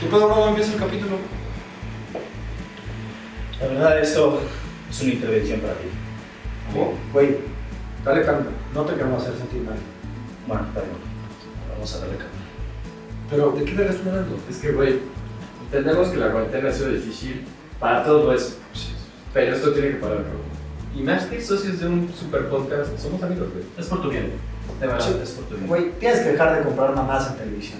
¿Qué pedo no empieza el capítulo? La verdad, esto es una intervención para ti. ¿Cómo? Güey, Dale calma, no te queremos hacer sentir mal. bueno, perdón. Vamos a darle calma. Pero, ¿de qué vergas estás hablando? Es que, güey, entendemos que la cuarentena ha sido difícil para todos, pues. Pero esto tiene que parar, bro. Y más que socios de un super podcast, somos amigos, güey. Es por tu bien. De verdad, Sí. es por tu bien. Güey, tienes que dejar de comprar mamás en televisión.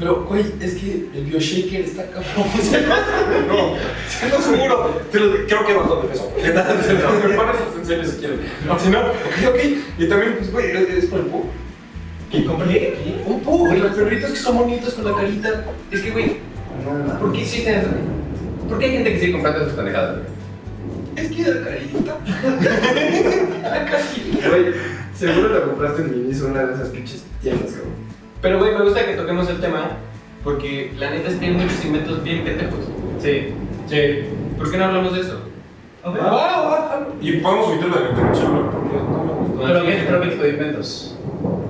Pero, güey, es que el BioShaker está cabrón. no, se lo seguro. Te lo- creo que bajó de peso. En serio si quieres. No, si no, ok, ok. Y también, pues, güey, es por el pu. ¿Qué compré? Un pu, güey. Los perritos que son bonitos con la carita. Es que, güey. ¿por qué existen eso? ¿Por qué hay gente que sigue comprando esas pendejadas, güey? Es que la carita. Güey, seguro lo compraste en Miniso, una de esas pinches tiendas, cabrón. Pero, güey, me gusta que toquemos el tema porque la neta es que hay muchos inventos bien pendejos. Sí. Sí. ¿Por qué no hablamos de eso? Ah, ah, ah. Y podemos omitirlo de la celular porque no me gusta. ¿Pero qué, pero qué tipo de inventos?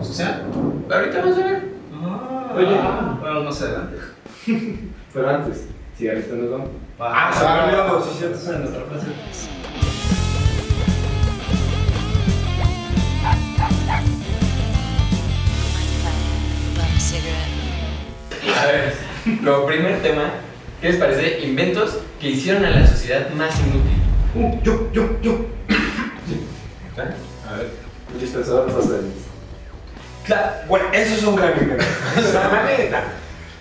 ¿O sea? Ahorita vamos a ver. Oye, bueno, más adelante. Pero antes, cigarrito nos vamos. Ah, se me había olvidado, sí, cierto. Es nuestra frase. A ver, como primer tema, ¿qué les parece inventos que hicieron a la sociedad más inútil? Uh, yo, yo, yo. ¿Eh? A ver. Un dispensador de. Claro, bueno, eso es un gran invento. La neta.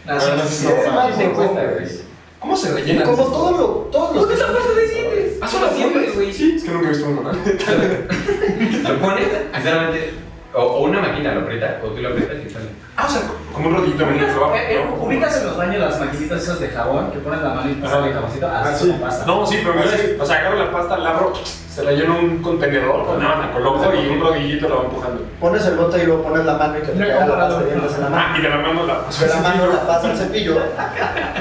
Ah, no, no, ¿Qué güey? ¿Cómo se rellenan? Como todo lo, todos los. ¿Dónde es la pasta de dientes? Ah, Hazlo siempre, güey. Sí, es que nunca he visto uno, ¿no? Lo pones, sinceramente, o, o una máquina lo aprieta, o tú lo aprietas y sale. Ah, o sea, como un rodillito en el trabajo. Eh, eh, ¿Ubicas en los baños las maquinitas esas de jabón que pones la mano y te sale el jaboncito? Ah, Así sí. como pasa. No, sí, pero mira, o sea, agarro la pasta, la abro, se la lleno en un contenedor, pues nada, la coloco y un rodillito la va empujando. Pones el bote y luego pones la mano y que te No caiga la pasta de dientes en la Ah, mano. y de la mano la paso De la mano la pasa al cepillo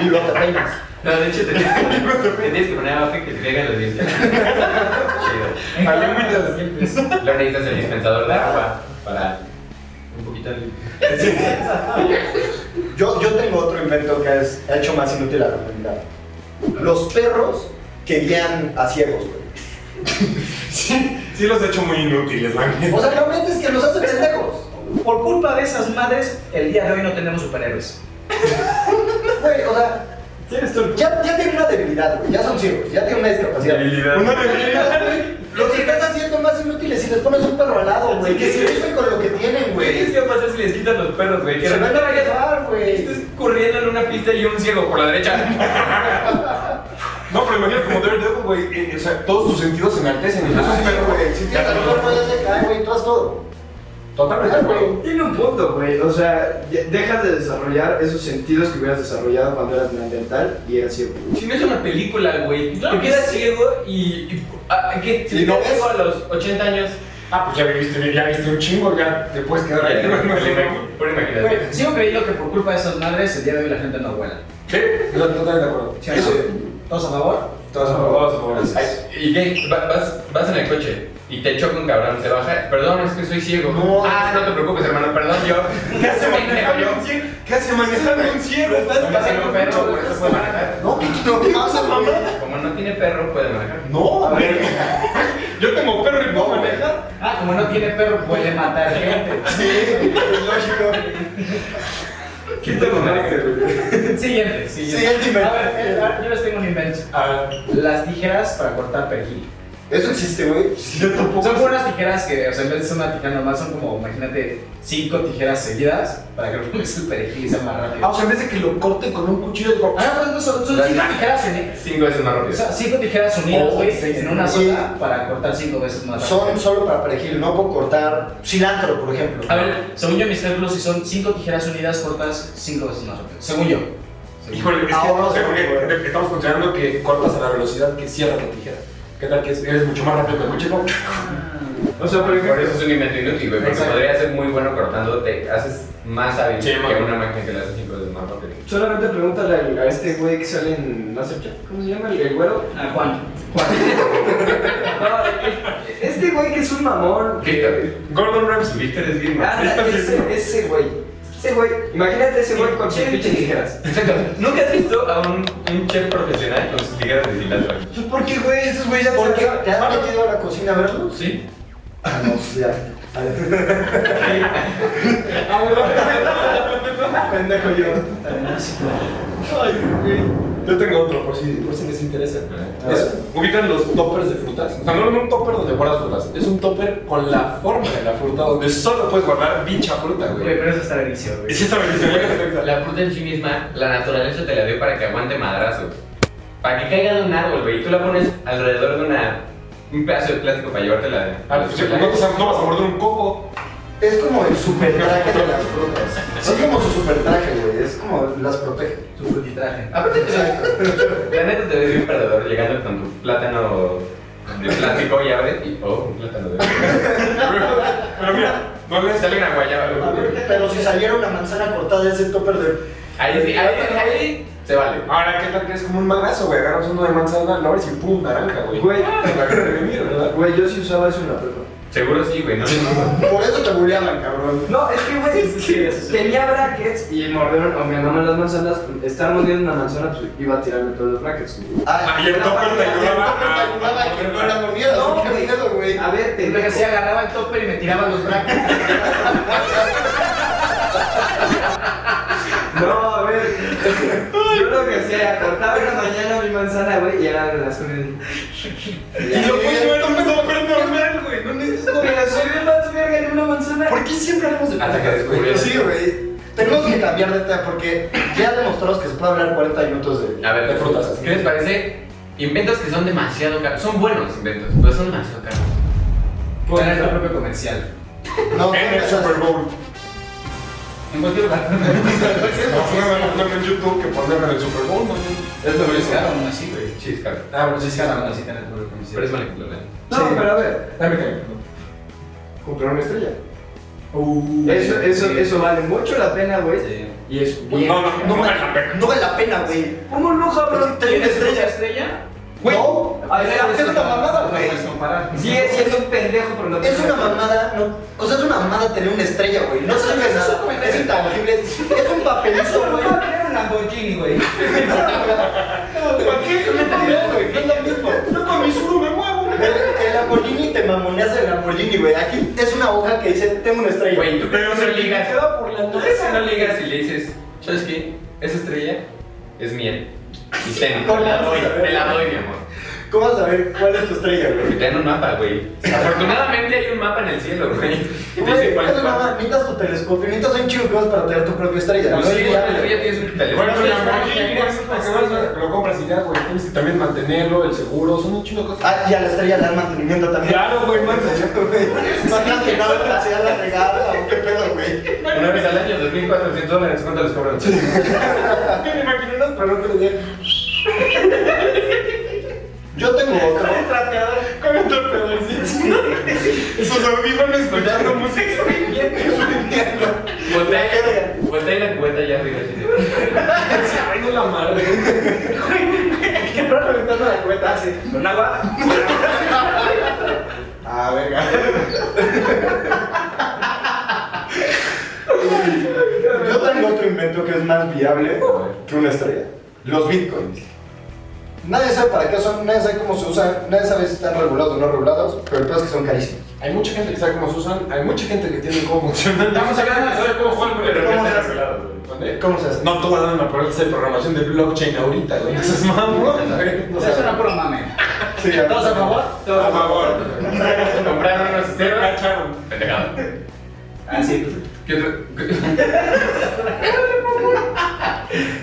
y luego te peinas. No, de hecho, te tienes, te tienes que poner abajo y que te caigan los dientes. Chido. Luego necesitas el dispensador de agua para un poquito de... Yo, yo tengo otro invento que es, ha hecho más inútil a la humanidad. Los perros que guían a ciegos, güey. Sí, sí los he hecho muy inútiles, la. O sea, realmente es que los hacen pendejos. Por culpa de esas madres, el día de hoy no tenemos superhéroes. Güey, o sea, ¿Tienes tú? ya, ya tienen una debilidad, güey. Ya son ciegos, ya tienen una discapacidad. Una debilidad. Los estás haciendo más inútiles si les pones un perro al lado, güey. Que se viven con lo que tienen, Güey. ¿qué va a pasar si les quitan los perros, güey? Que Se van a llevar, güey. estés corriendo en una pista y un ciego por la derecha. No, pero imagínate como Daredevil, güey, eh, o sea, todos tus sentidos se enaltecen y no es un perro, güey. Si tienes el cuerpo ya se cae, güey, tú haz todo. Totalmente, güey. Tiene un punto, güey. O sea, dejas de desarrollar esos sentidos que hubieras desarrollado cuando eras mental y eras ciego. Si no es una película, güey, Claro te que quedas sí. ciego y... y ah, ¿Qué? Si ¿Y te no ves? a los 80 años... Ah, pues ya viste, ya viste un chingo, ya te puedes quedar ahí. Por imaginación. Sigo creyendo que por culpa de esas madres, el día de hoy la gente no vuela. Sí, yo totalmente de acuerdo. ¿Sí, ¿Todos a favor? todos a favor. Todos a favor. Ay, ¿Y qué? Va- Vas, vas en el coche y te choca un cabrón, se baja. Perdón, es que soy ciego. No. Ah, no te preocupes, hermano, perdón, yo. ¿Qué hace un ciego? ¿Qué hace manejando un ciego? En un perro, no puede manejar. No, ¿qué no pasa, mamá? Como no tiene perro, puede manejar. No, a ver. Yo tengo perro y puedo manejar. Ah, como no tiene perro, puede matar gente. Sí, es lógico. ¿Qué te Siguiente, siguiente. Siguiente invento. A ver, yo les tengo un invento. Las tijeras para cortar perejil. Eso existe, güey. yo tampoco. Son como unas tijeras que, o sea, en vez de ser una tijera normal, son como, imagínate, cinco tijeras seguidas para que pongas el perejil y sea más rápido. Ah, o sea, en vez de que lo corte con un cuchillo de Ah, no, no, son, son cinco tijeras unidas. Cinco veces más O rápido. sea, cinco tijeras unidas, Oh, güey, en una sola para cortar cinco veces más rápido. Son solo para perejil, no puedo cortar cilantro, por ejemplo. A ver, según yo, mis cálculos, si son cinco tijeras unidas, cortas cinco veces más rápido. Según yo. Según Híjole, es que no sé, sí, porque estamos considerando que cortas a la velocidad que cierra la tijera. ¿Qué tal que eres mucho más rápido que el coche? No. O sea, por Por ejemplo, eso es un invento inútil, güey. Porque podría ser muy bueno cortando, te haces más hábil Sí, que una máquina que le hace cinco veces más rápido. solamente pregúntale al- a este güey que sale en Masterchef. ¿Cómo se llama? El, el güero. Ah, Juan. No, el- este güey que es un mamón. que- Víctor. Gordon Ramsay. Víctor es bien Ah, ese güey. Ese güey, imagínate ese güey con sus pinches tijeras. Exacto. ¿Nunca has visto a un, un chef profesional con sus tijeras de cilantro? Pues, ¿Por qué, güey? Esos güeyes ya ¿Por qué? saben- ¿Te has metido a la cocina a verlos? Sí. Ah, no, pues ya. Pendejo yo. Yo tengo otro, por si, por si les interesa. Es, ubican los toppers de frutas. O sea, no es un topper donde guardas frutas. Es un topper con la forma de la fruta, donde solo puedes guardar dicha fruta, Güey, güey. pero eso está delicioso, güey. sí está bien, La fruta en sí misma, la naturaleza te la dio para que aguante madrazo. Para que caiga de un árbol, güey. Y tú la pones alrededor de una. Un pedazo de plástico para llevártela de. Ah, pues, no, te no vas a morder un coco. Es como el super traje de las frutas. Es como su super traje, güey. Es como las protege. Tu frutitraje. Aparte, la neta te ves bien perdedor llegando con tu plátano de plástico y abres y. Oh, un plátano de. Pero mira, no les Sale una guayaba, güey. Pero si saliera una manzana cortada de ese topper de. Ahí sí, ahí, ahí se vale. Ahora, ¿qué tal que es como un madrazo, güey? Agarras uno de manzana, lo abres y pum, naranja, güey. Güey. ¿verdad? Güey, yo sí usaba eso en la prepa. Seguro sí, güey. No, no. Por eso te bulleaban, cabrón. No, es que, güey, tenía brackets y mordieron, o mi mamá las manzanas, estar mordiendo una manzana, pues iba a tirarme todos los brackets. güey. Ah, y el topper te ayudaba el topper te ayudaba a que no la mordieras. No, ¿Qué güey. güey? A ver, Lo que hacía, agarraba el topper y me tiraba los brackets. No, a ver. Yo lo que hacía era cortaba en la mañana mi manzana, güey, y era de las. Y lo qué siempre hablamos de Hasta que. Sí, güey. Tenemos que cambiar de tema porque ya demostramos que se puede hablar 40 minutos de. A ver, De frutas. ¿Qué les parece? Inventos que son demasiado caros. Son buenos inventos, pero son demasiado caros. Era el propio comercial. No, En el Super Bowl. En cualquier lugar. No, en YouTube que ponerlo en el Super Bowl, no. Es lo que es caro, aún así, güey. Sí, es caro. Ah, bueno, sí, Es caro, aún así tener el propio Pero es comercial. manipulable. No, Sí. pero a ver, Dame que. comprar una estrella. Uh, Eso, eso, eso vale mucho la pena, güey. Sí. Y es bien. No, no, no vale la pena. No vale la pena, güey. ¿Cómo no, cabrón? Una estrella. estrella? Güey, no, A ver, es una mamada, güey. comparar. Sigue siendo un pendejo, pero no Es una mamada, no, o sea, es una mamada tener una estrella, güey. No sirve de nada, es intangible, es un papelito, güey. No, tener un Lamborghini, güey. ¿Para qué? Mamoneas el Lamborghini, güey. Aquí es una hoja que dice, tengo una estrella. Güey, tú Pero no se ligas. queda por la ¿Tú crees que no ligas y le dices, ¿sabes qué? Esa estrella es mía. Y ten, te la doy, te la doy, mi amor. ¿Cómo vas a saber cuál es tu estrella, Porque güey? te dan un mapa, güey. Afortunadamente hay un mapa en el cielo, güey. Güey, dice cuál es eso nada, necesitas tu telescopio, necesitas un chingo de cosas para tener tu propia estrella. Pues No sí, güey, pero ya tienes un Bueno, teléfono. el Lamborghini, güey, es para que vas a- lo compras y ya, güey. Tienes que también mantenerlo, el seguro, son un chingo de cosas. Ah, y a la estrella le dan mantenimiento también. Claro, güey, man. No has que nada se da la regada o qué pedo, güey. Una vez al año, 2.400 dólares, ¿cuánto les cobran? Me imagino unas para otro día. Yo tengo otro. Con el torpedorcito. Esos audífonos escuchando música. Voltea voltea y la cubeta ya arriba. así de- Ay, no la madre. ¿Qué para reventando la cubeta así? ¿Con agua? Ah, venga. Yo tengo otro invento que es más viable que una estrella. Los bitcoins. Nadie sabe para qué son, nadie sabe cómo se usan, nadie sabe si están regulados o no regulados, pero el peor es que son carísimos. Hay mucha gente que sabe cómo se usan, hay mucha gente que tiene cómo funcionan. Estamos hablando de saber cómo fue, pero ¿Cómo no se hace? arreglado, güey. ¿Dónde? ¿Cómo se hace? No, tú vas a dar una prueba de programación de blockchain ahorita, güey. Eso es mamón, güey. Eso era puro mame. Sí, ¿Todos a favor? A favor. Compraron unos sistemas. cacharon. Pendejado. Ah, sí. ¿Qué otro?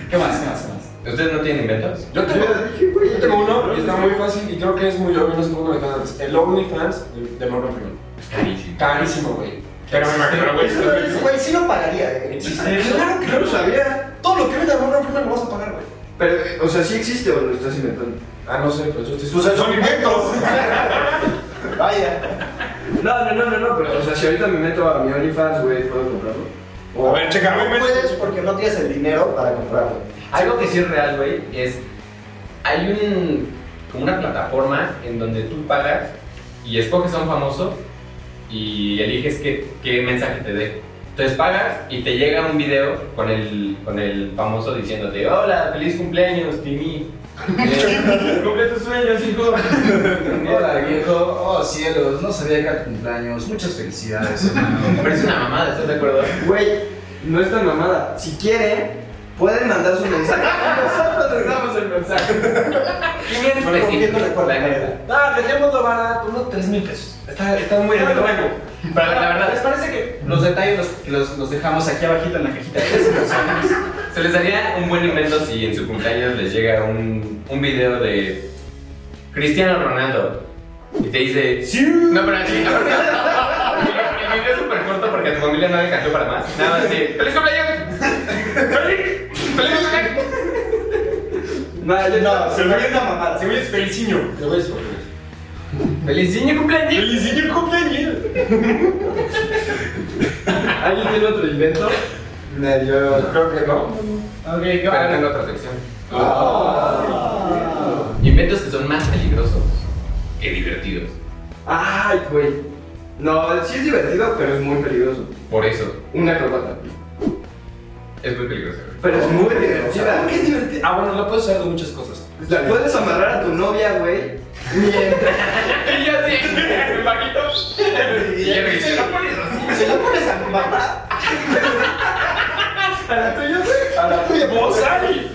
¿Qué más? ¿Qué más? ¿Ustedes no tienen inventos? Yo tengo, yo tengo uno y está muy fácil y creo que es muy obvio, no sé cómo lo antes. El OnlyFans de, de Morgan Freeman. Es carísimo. Carísimo, güey. Pero me imagino, güey. lo Güey, sí lo pagaría, eh. Claro que no sabía. Todo lo que venda Morgan Freeman lo vas a pagar, güey. Pero, o sea, ¿sí existe o lo estás inventando? Ah, no sé, pues yo estoy... Pues son inventos. Vaya. No, no, no, no, no, pero, o sea, si ahorita me meto a mi OnlyFans, güey, ¿puedo comprarlo? A ver, checa, No puedes porque no tienes el dinero para comprarlo. Algo que sí es real, güey, es. Hay un. como una plataforma en donde tú pagas y escoges a un famoso y eliges qué, qué mensaje te dé. Entonces pagas y te llega un video con el, con el famoso diciéndote, hola, feliz cumpleaños, Timmy. Cumple tus sueños, hijo. Hola viejo, oh cielos, no sabía que era tu cumpleaños, muchas felicidades hermano. Pero es una mamada, ¿estás de acuerdo? Güey, no es tan mamada. Si quieren, pueden mandar su mensaje. Nosotros les damos el mensaje. 500 Pero ¿con quién no pesitos, recuerdo? la neta. Ah, lo barato, unos 3 mil pesos. Está, está muy en el rango. Pero la verdad ¿Les parece que los detalles los, los, los dejamos aquí abajito en la cajita de descripciones? Se les daría un buen invento si en su cumpleaños les llega un, un video de Cristiano Ronaldo y te dice ¡Sí! No, pero así. El el video es súper corto porque a tu familia no le alcanzó para más. Nada más así. ¡Feliz cumpleaños! ¡Feliz! ¡Feliz cumpleaños! No, yo No, se me viene una mamada. Se me es feliciño. Te voy a decir. ¡Feliz niño cumpleaños! Feliciño cumpleaños. ¿Alguien tiene otro invento? No, yo creo que no. Ok, ¿qué Pero va? tengo otra sección. Ah. Inventos que son más peligrosos que divertidos. Ay, güey. No, sí es divertido, pero es muy peligroso. Por eso, Una acrobata. es muy peligroso. Pero es muy divertida. ¿Por qué es divertido? Ah, bueno, lo puedes hacer de muchas cosas. La puedes amarrar a tu novia, güey. Mientras. Y yo sí, me bajito. Y yo me dice, Si lo pones a mamá, A la tuya, güey. a la tuya, ¡Vos, Ari!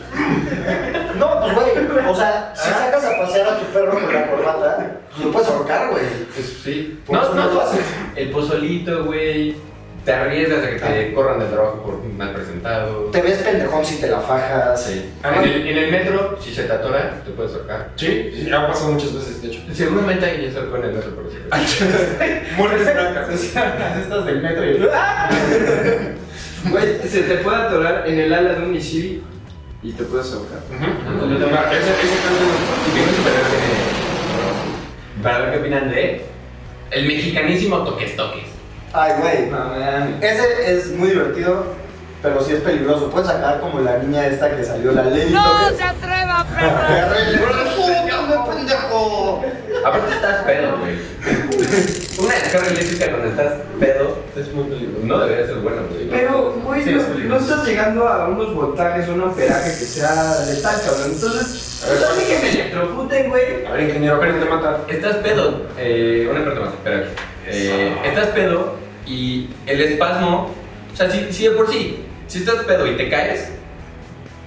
No, pues güey, o sea, si sacas a pasear a tu perro con la corbata, lo puedes ahorcar, güey. Pues sí. Por No, no, no lo haces. El pozolito, güey. Te arriesgas a que te corran del trabajo por mal presentado. Te ves pendejón si te la fajas. Sí. Además- En el, en el metro, si se te atora, te puedes ahorcar. Sí, sí, ha pasado muchas veces, de hecho. Seguramente alguien ya se ahorcó en el metro por eso. Muertes francas. Estas del metro y... Güey, se te puede atorar en el ala de un misil y te puedes ahogar. Ese, tanto tiene- Para ver qué opinan de el mexicanísimo toques toques. Ay, güey. No, man. Ese es muy divertido, pero sí es peligroso. Puedes sacar como la niña esta que salió, la ley. ¡No se atreva, perra! ¡Puta, pendejo! Aparte estás pedo, güey. Una descarga eléctrica cuando estás pedo es muy peligroso. no debería ser bueno, güey. Pero, güey, Sí, no, es peligroso. no estás llegando a unos voltajes o un amperaje que sea letal, cabrón. Entonces, no sé que me electrocuten, güey. A ver, ingeniero, pero te mata. Estás pedo. Eh, una parte más, espera. Eh, estás pedo y el espasmo. O sea, si, si de por sí, si estás pedo y te caes,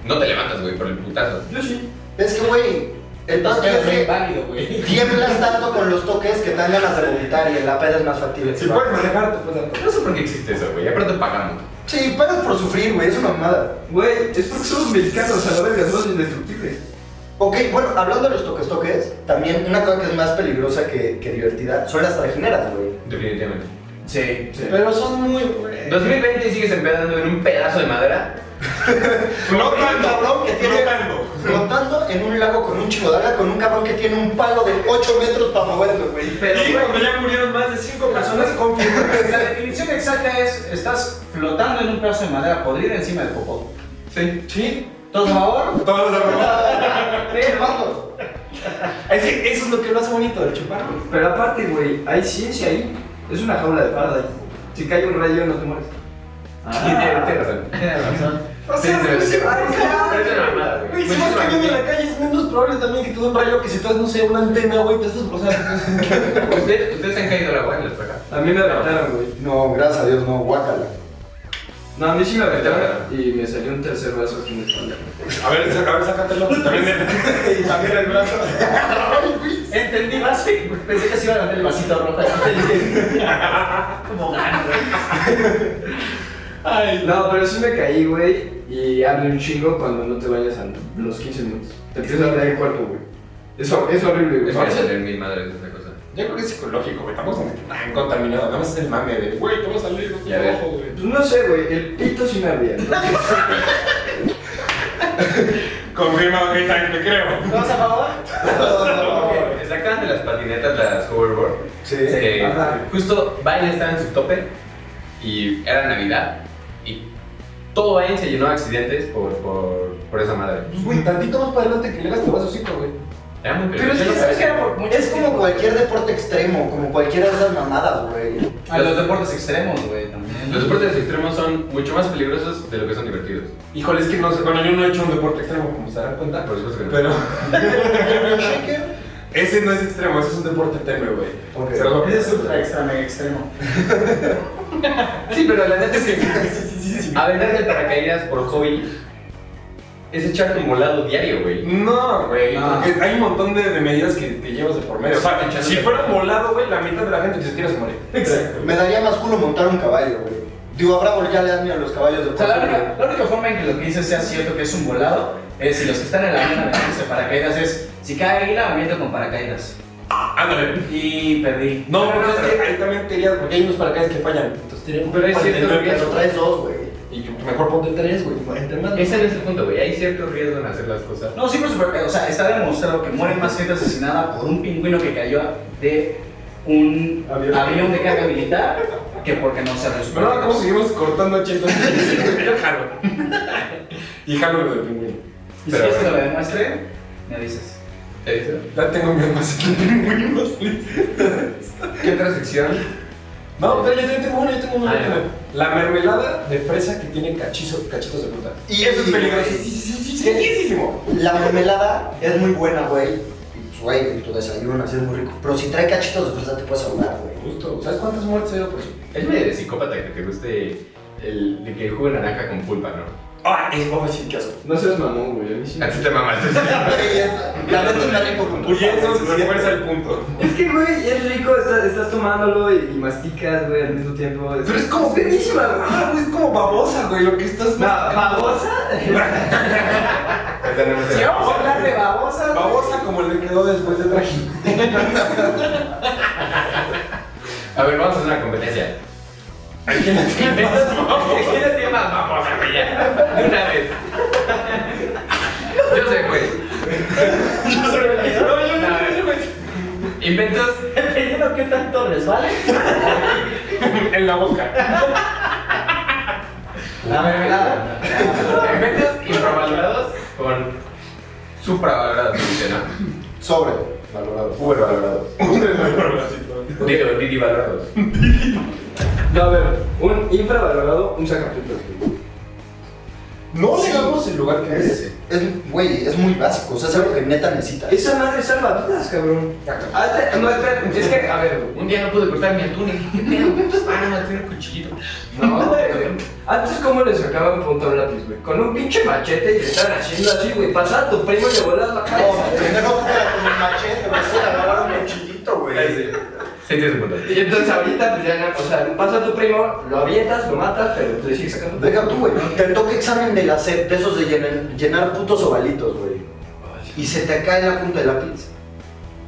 no te levantas, güey, por el putazo. Yo sí. Es que, güey, pedo es güey. tiemblas tanto con los toques que te dan ganas de vomitar y en la peda es más factible. Si puedes manejar, te puedes. No sé por qué existe eso, güey. Aparte pagamos. Sí, pagas por sufrir, güey, es una mamada. Güey, es porque somos mexicanos, a la verga, somos indestructibles. Ok, bueno, hablando de los toques toques, también una cosa que es más peligrosa que, que divertida son las trajineras, güey. Definitivamente. Sí. Pero son muy. güey. 2020 y sigues empedando en un pedazo de madera. Tanto, cabrón que tiene flotando. flotando en un lago con un chingo de agua, con un cabrón que tiene un palo de 8 metros para moverlo, güey. Pero, Y cuando ya murieron más de 5 personas, confirman. La definición exacta es, estás flotando en un pedazo de madera podrida encima del popó. Sí. Sí, ¿Todos a favor? todos los Sí, vamos. Es que eso es lo que lo hace bonito, el chupar. pero aparte, güey, hay ciencia ahí. Es una jaula de parda. Si cae un rayo, no te mueres. Tienes razón. Tienes razón. O sea, sí, pues, sí. güey. Güey, si vas cayendo en la calle es menos probable también que te dé un rayo que si tú no sé, una antena, güey, te estás, o sea, ¿Ustedes, ¿Ustedes han caído al agua en la espeja? A mí me aventaron, güey. No, gracias a Dios, no, guácala. No, a mí sí me aventaron y me salió un tercer brazo aquí en la espalda. A ver, saca- a ver, sácatelo. También el, y también el brazo. Entendí más, pensé que se iba a levantar el vasito rojo. Como gano, Ay, No, pero sí me caí, güey, y abre un chingo cuando no te vayas a los 15 minutos. Te empieza a doler el cuerpo, güey. Es, hor- es horrible, güey. Es que salir mi madre de esa cosa. Yo creo que es psicológico, güey. Estamos tan contaminados. Nada más es el mame de, güey, te va a salir güey. Pues no sé, güey, el pito sí me entonces- Confirma, ok, también te creo. ¿Todos a favor? Ok, Sacaban de las patinetas las hoverboard. Sí. justo Vain estaba en su tope y era Navidad todo Vain se llenó de accidentes por, por, por esa madre. Pues, güey, tantito más para adelante que le hagas te vas a hocico, güey. Era muy Pero es que sabes que era por mucho Es como cualquier deporte extremo, como cualquiera de esas mamadas, güey. A los deportes extremos, güey, también. Los deportes extremos son mucho más peligrosos de lo que son divertidos. Híjole, es que no sé. Bueno, yo no he hecho un deporte extremo, como se darán cuenta. Por supuesto que no. Pero ese no es extremo, ese es un deporte tenue, güey. Ok. Se los voy a Ese es ultra extra mega extremo. Sí, pero la neta es que. Aventar de paracaídas por hobby es echarte un volado diario, güey. No, güey. No. porque Hay un montón de, de medidas que te llevas de por medio. O sea, Echando si de- fuera volado, güey, la mitad de la gente que se tira se muere. Exacto. Me daría más culo montar un caballo, güey. Digo, a Bravo ya le dan miedo a los caballos de O sea, la única, la única forma en que lo que dices sea cierto que es un volado es si los que están en la arena aventándose paracaídas es si cae águila, meto con paracaídas. Ándale. Y perdí. No, Pero pero que- que ahí también te dirías, porque hay unos paracaídas que fallan. Entonces tienes Pero es cierto Pero riesgo. traes dos, güey. Y mejor ponte tres, güey. Ese no es el punto, güey. Hay cierto riesgo en hacer las cosas. No, sí, por supuesto. O sea, está demostrado que muere más gente asesinada por un pingüino que cayó de un Avión. avión, de carga militar que porque no se Pero ahora, ¿cómo seguimos cortando chetos? Yo jalo. Y jalo lo del pingüino. Y si Pero- quieres que lo demuestre, me dices. ¿Te dice? Ya tengo miedo más que el pingüino. ¿Qué otra sección? No, pero yo tengo uno, yo tengo uno. Ah. La mermelada de fresa que tiene cachizo- cachitos de fruta. Y- eso es y- peligrosísimo. La mermelada es muy buena, güey. Y, Güey, en tu desayuno, así es muy rico. Pero si trae cachitos de fresa te puedes ahogar, güey. Justo. ¿Sabes cuántas muertes he ido por eso? Es medio de psicópata que te guste el, de que el jugo de naranja con pulpa, ¿no? Ah, es sí, qué asco. No seas mamón, güey. A mí sí. A ti te mamaste. La neta está rico con Y eso refuerza el punto. Es que, güey, es rico, estás, estás tomándolo y, y masticas, güey, al mismo tiempo. Pero es como buenísima, güey. Ah, güey, es como babosa, güey, lo que estás Ba- ¿Babosa? Si vamos a hablar de babosas. Babosa como le quedó después de trajín. A ver, vamos a hacer una competencia. ¿A quién le ¿Quién le llama babosa, güey? ya? De una vez. Yo sé, güey. No, yo no, A ver. Inventos Dependiendo qué tanto les vale. en la boca. La mermelada. Inventos infravalorados con supravalorados, dice, ¿no? Sobre valorado. Uber valorado. Digo, Didi valorados. No, a ver, un infravalorado, un sacapuntas. No Sí. le damos el lugar que Es, merece. es, güey, es muy básico. O sea, es algo que neta necesitas. Esa madre salva vidas, cabrón. Ah, te- No, espera, es que, a ver, güey. Un día no pude cortar mi atún y dije, ¿qué pedo? Pues van a tener cuchillito. No, güey. Antes, ¿cómo le sacaban punto a un lápiz, güey? Con un pinche machete y le estaban haciendo así, güey. Pasaba a tu primo y le volabas la cabeza. No, primero tú era con el machete, güey. Se agarraron un cuchillito, güey. Sí, tienes un punto. Y entonces ahorita, pues ya, o sea, pasa a tu primo, lo avientas, lo matas, pero tú sigues sacando. Deja tú, güey. Te toca examen de la SEP, de esos de llenar, llenar putos ovalitos, güey. Y se te cae la punta del lápiz.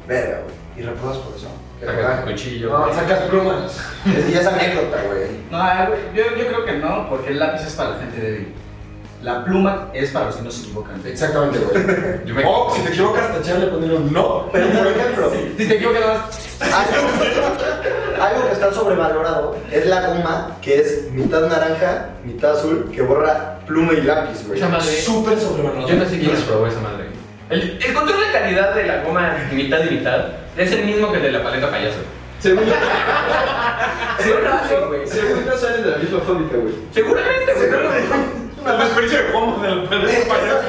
Verga, güey. Y repruebas por eso. Sacas cuchillo. No, sacas plumas. Es, y es anécdota, güey. No, güey, yo, yo creo que no, porque el lápiz es para la gente débil. La pluma es para los que no se equivocan. Exactamente, güey. Yo me- O si te equivocas, tacharle ponerle un no. Pero, por ejemplo, Si te equivocas, algo, algo que está sobrevalorado es la goma que es mitad naranja, mitad azul, que borra pluma y lápiz, güey. Esa madre. Súper sobrevalorado. Yo no sé quién les probó esa madre. El, el control de calidad de la goma mitad y mitad es el mismo que el de la paleta payaso. Según yo, güey. según yo salen de la misma fábrica, güey. Seguramente, güey. Una desperdicio de goma del payaso.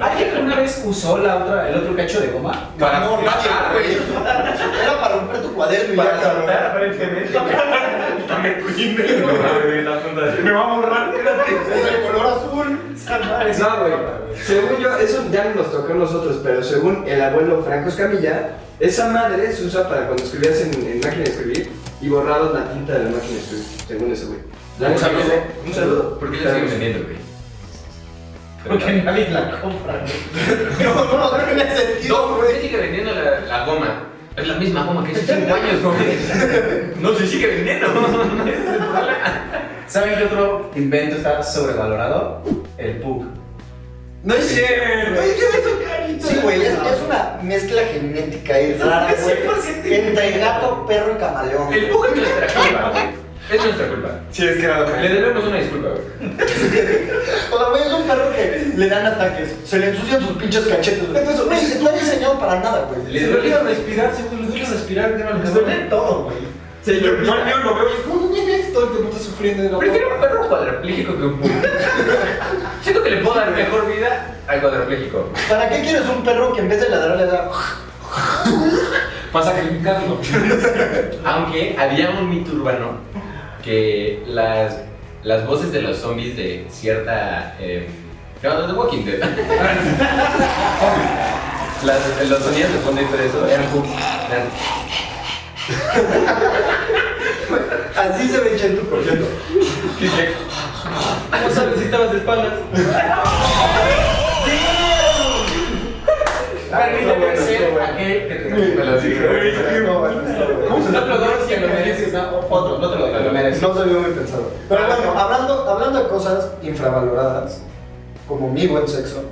¿Alguien alguna vez usó la otra, el otro cacho de goma? Para no, nadie, güey. Era para romper tu cuaderno y ya, Para cabrón. cortar, aparentemente. Me va a borrar. Es el color azul. No, güey. Según yo, eso ya no nos tocó a nosotros, pero según el abuelo Franco Escamilla, esa madre se usa para cuando escribías en, en máquina de escribir y borrabas la tinta de la máquina de escribir, según ese güey. Un saludo. Un saludo. ¿Por qué le siguen vendiendo, güey? Porque nadie la compra. No, no, no tiene sentido, No, ¿por güey. qué sigue vendiendo la, la goma? Es la misma goma que hace 5 años, güey. No se sigue vendiendo. ¿Saben qué otro invento está sobrevalorado? El PUC. No es cierto. Oye, ¿qué es eso, carito? Sí, güey, es, es una mezcla genética y rara, güey. Entre gato, perro y camaleón. El bug es güey. Es nuestra culpa. Sí, es que era Le debemos una disculpa, güey. O sea, güey, es un perro que le dan ataques. Se le ensucian sus pinches cachetes, güey. Entonces, güey, no está diseñado para nada, güey. Le Se duele respirar, se le olvida respirar, que Les duele todo, güey. Se Yo, lo yo mío lo veo y es como, no mames, todo el tiempo está sufriendo de la Prefiero un perro cuadrapléjico que un pug. Siento que le puedo dar mejor vida al cuadrapléjico. ¿Para qué quieres un perro que en vez de ladrar le da... Para sacrificarlo. Aunque había un mito urbano que las, las voces de los zombies de cierta. Eh, no, de Walking Dead. Las- los sonidos de fondo y todo eso eran. Eran- Así se ve Chento, por cierto. No sabes si estabas de espaldas. Permíteme ser aquel que te me lo. ¿Cómo se lo mereces? No, otro, no te lo, lo mereces. No se vio muy pensado. Pero bueno, hablando, hablando de cosas infravaloradas, como mi buen sexo,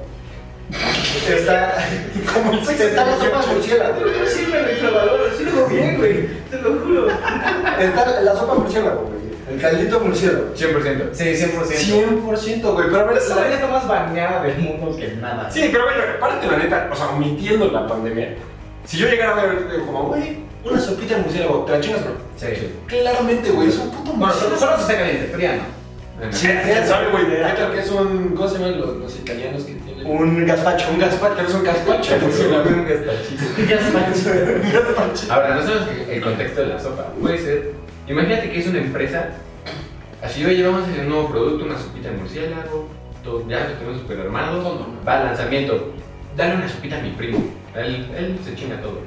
está, como el sexo está la sopa murciélago. Siempre lo infravaloro, sí lo hago bien, güey. Te lo juro. Está la sopa murciélago, güey. El caldito murciélago. 100%. Sí, 100%. 100%, güey. Pero a ver, Esa la vaina está más baneada del mundo que nada. Sí, pero bueno, párate la neta, o sea, omitiendo la pandemia. Si yo llegara a ver, digo, como, güey, una sopita de murciélago, ¿te la chingas, bro? Sí. Claramente, güey, es un puto Bueno, solo, murciélago. solo si está caliente, fría no. Sí, ¿quién sabe, güey? ¿Qué tal que es un. ¿Cómo se llaman los, los italianos que tienen? Un gazpacho. Un gazpacho, es un gazpacho. murciélago. Ya está. Ahora, no sabemos el contexto de la sopa. Puede ser. Imagínate que es una empresa. Así, oye, vamos a hacer un nuevo producto, una sopita de murciélago. Todo, ya lo tenemos super armado. Va al lanzamiento. Dale una sopita a mi primo. Él, él se chinga todo.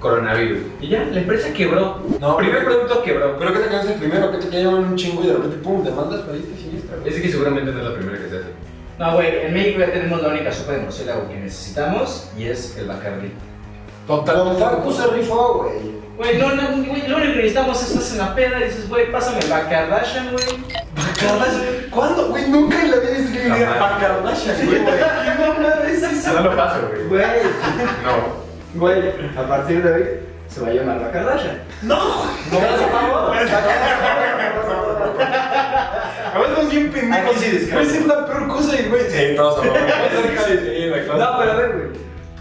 Coronavirus. Y ya, la empresa quebró. No, primer producto quebró. Pero que te quedas el primero, que te llevan un chingo y de repente, pum, demandas para irte siniestra, güey. Es que seguramente no es la primera que se hace. No, güey, en México ya tenemos la única sopa de murciélago que necesitamos y es el Bacardi. Total. Don Facu se rifó, güey. Güey, no, no, güey, lo único que necesitamos es estás en la peda y dices, güey, pásame el Bacardashian, güey. Kardashian. ¿Cuándo, güey? Nunca en la vida he visto que diga Jamás. para Kardashian, güey. ¿Qué mamada es? No lo paso, güey. Güey, No. güey, a partir de hoy se va a llamar la Kardashian. No. ¿Estás a favor? A veces estamos bien pendejos. Ser la peor cosa y, güey. Sí, todos. No, pero a ver, güey.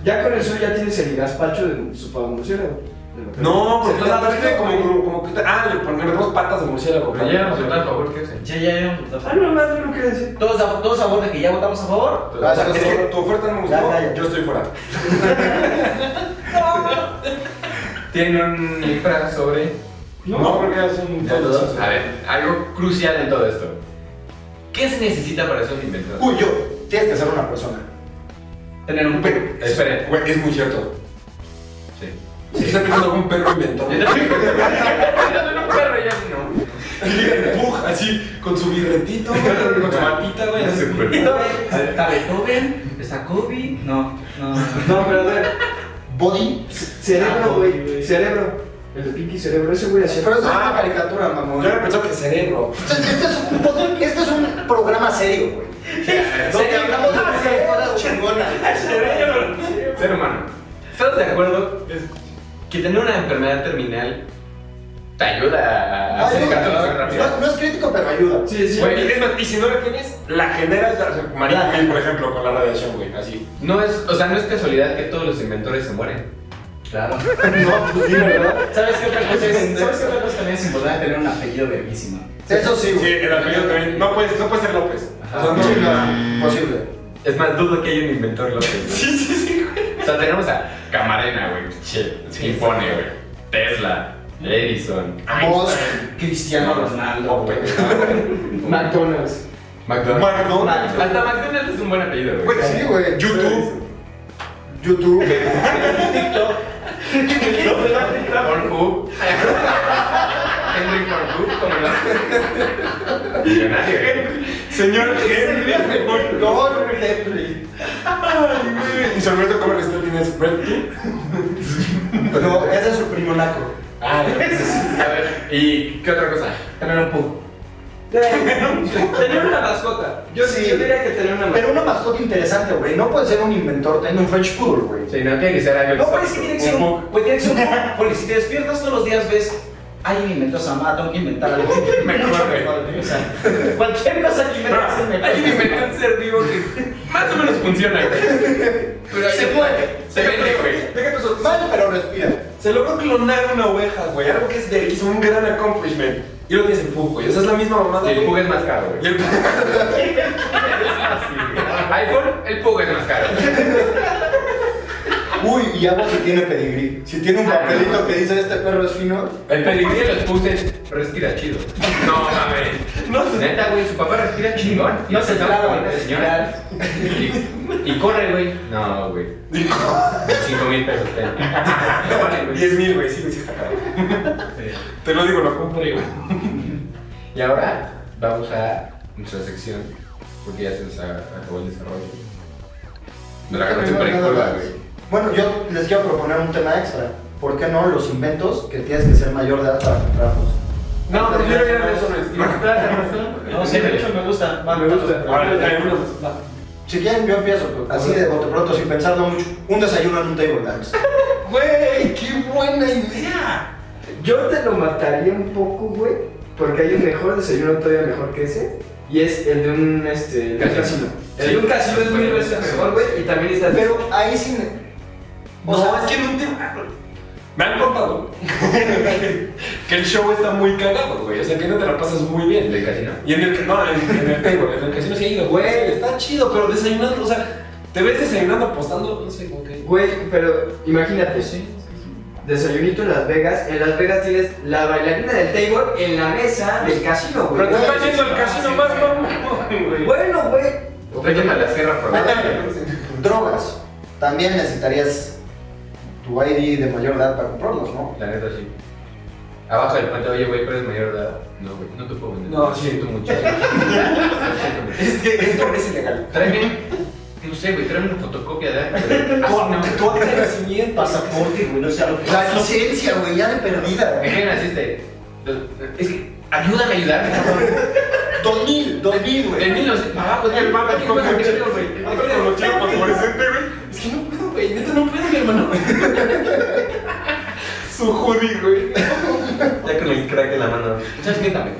Ya con eso ya tienes el gazpacho de sopa de murciélago. No, porque trata parte de- como, como que. Ah, le ponemos patas de murciélago. Pero ya vamos a votar a favor, ¿qué hacen? Ya, ya, ya. Ah, no, madre, no quería decir. ¿Todos a, todos a favor de que ya votamos a favor? O sea, es que tu oferta no me gustó, ya, ya. yo estoy fuera. Tienen un infra sobre. No, porque ya son todos. A ver, algo crucial en todo esto. ¿Qué se necesita para ser un inventor? Uy, yo. Tienes que ser una persona. Tener un. Esperen. Es muy cierto. Si está pensando algún perro inventor. Un perro ya no. Pug, así, con su birretito, güey, con su matita, güey. así. Está Beethoven, está Kobe. No, no. No, pero a ver. Body. Cerebro, güey. Cerebro. El de Pinky Cerebro, ese güey hacía. Pero eso es una caricatura, mamón. Yo pensado que cerebro. Este es un, pod- este es un programa serio, güey. Donde hablamos de cosas chingonas. Ser humano. ¿Estás de acuerdo que tener una enfermedad terminal te ayuda a? No, no es crítico, pero ayuda. Sí, sí. Güey, es más, y si no la tienes, la generas, o sea, María Curie, por ejemplo, con la radiación, güey, así. No es, o sea, no es casualidad que todos los inventores se mueren. Claro. No, pues sí, ¿verdad? ¿Sabes qué otra cosa es? ¿Sabes qué otra cosa también es importante tener un apellido verguísima? Eso sí, Sí, güey. el apellido también. No puede, no puede ser López. O sea, no. Sí, no, posible. Es más, dudo que haya un inventor López. güey. Sí, sí, sí, güey. O sea, tenemos a Camarena, güey. Che, se impone, güey. Tesla, Edison, Vos, Cristiano Ronaldo. McDonald's. McDonald's. McDonald's. Hasta McDonald's es un buen apellido, Güey, güey. sí, güey. YouTube. YouTube. Pornhub. Henry como no. Millonario. Señor Henry. Don Henry. Ay, güey. Y su Alberto Comer Restel tienes Red Tube. No, ese es su primo naco. Ah, A ver, ¿y qué otra cosa? Tener un pug. Tener una mascota. Yo sí, yo diría que tener una mascota. Pero una mascota interesante, güey. No puede ser un inventor teniendo un French Poodle, güey. Sí, no tiene que ser algo No, pero es que tiene que ser Un güey, tiene que ser un Porque si te despiertas todos los días, ves. Alguien inventó esa mamá, tengo que inventar algo. Mejor, mejor, O sea, cualquier cosa que inventes es mejor. Alguien inventó un ser vivo que más o menos funciona, güey. Pero Se mueve. Se vende, güey. Deja tu mal, pero respira. Se logró clonar una oveja, güey. Algo que es de hizo un gran accomplishment. Y lo tienes en Pug, güey. Esa es la misma mamada, El güey. Pug es más caro, Y güey. el iPhone, el Pug es más caro. Uy, y algo si tiene pedigrí. Si tiene un papelito que dice este perro es fino. El pedigrí de Pugs es respira chido. No mames. No sé. Neta, güey, su papá respira chingón. No se trata la señora. Y, y corre, güey. No, güey. 5 mil pesos, güey. 10 mil, güey. Sí, güey, sí está caro. Te lo digo, lo compré, güey. Y ahora vamos a nuestra sección, porque ya se nos acabó el desarrollo. De la canción curva, güey. Bueno, yo les quiero proponer un tema extra. ¿Por qué no los inventos que tienes que ser mayor de edad para comprarlos? No, prefiero ir a eso. No, sí, de hecho me gusta. Va, Me gusta. Si quieren, yo empiezo, pues, así de bote pronto, sin pensarlo mucho. Un desayuno en un table dance. Güey, qué buena idea. Yo te lo mataría un poco, güey, porque hay un mejor desayuno todavía mejor que ese, y es el de un, este, de un Casino. El de un casino es mil veces mejor, güey, y también está... Pero ahí sí. O no, sea, es que en un tema. Me han contado que el show está muy cagado, güey. O sea, que no te la pasas muy bien. ¿Del casino? Y en el, no, en, en el table, en el casino sí he ido, güey. Está chido, pero desayunando, o sea, te ves desayunando apostando, no sé, como que. Güey, pero imagínate, desayunito en Las Vegas, en Las Vegas tienes la bailarina del table en la mesa del casino, güey. Pero te estás yendo al casino más mamón, güey. Bueno, güey. A la sierra por drogas. También necesitarías tu ID de mayor edad para comprarlos, ¿no? La neta sí. Abajo del puente, oye, güey, pero es mayor de edad. No, güey, no te puedo vender. No, Lo sí. siento muchacho. Es que esto es ilegal. Tráeme, no sé, güey, tráeme una fotocopia de. Tu, acta de nacimiento. Pasaporte, güey, no sé a lo que La licencia, güey, ya de perdida. ¿En qué naciste? Es que, ayúdame a ayudarme, cabrón. 2000, 2000, güey. En 1900, abajo, El mapa aquí güey. Es que no puedo, güey. Neta no puedo, mi hermano. Su hoodie, güey. Ya con el crack en la mano. ¿Sabes qué también?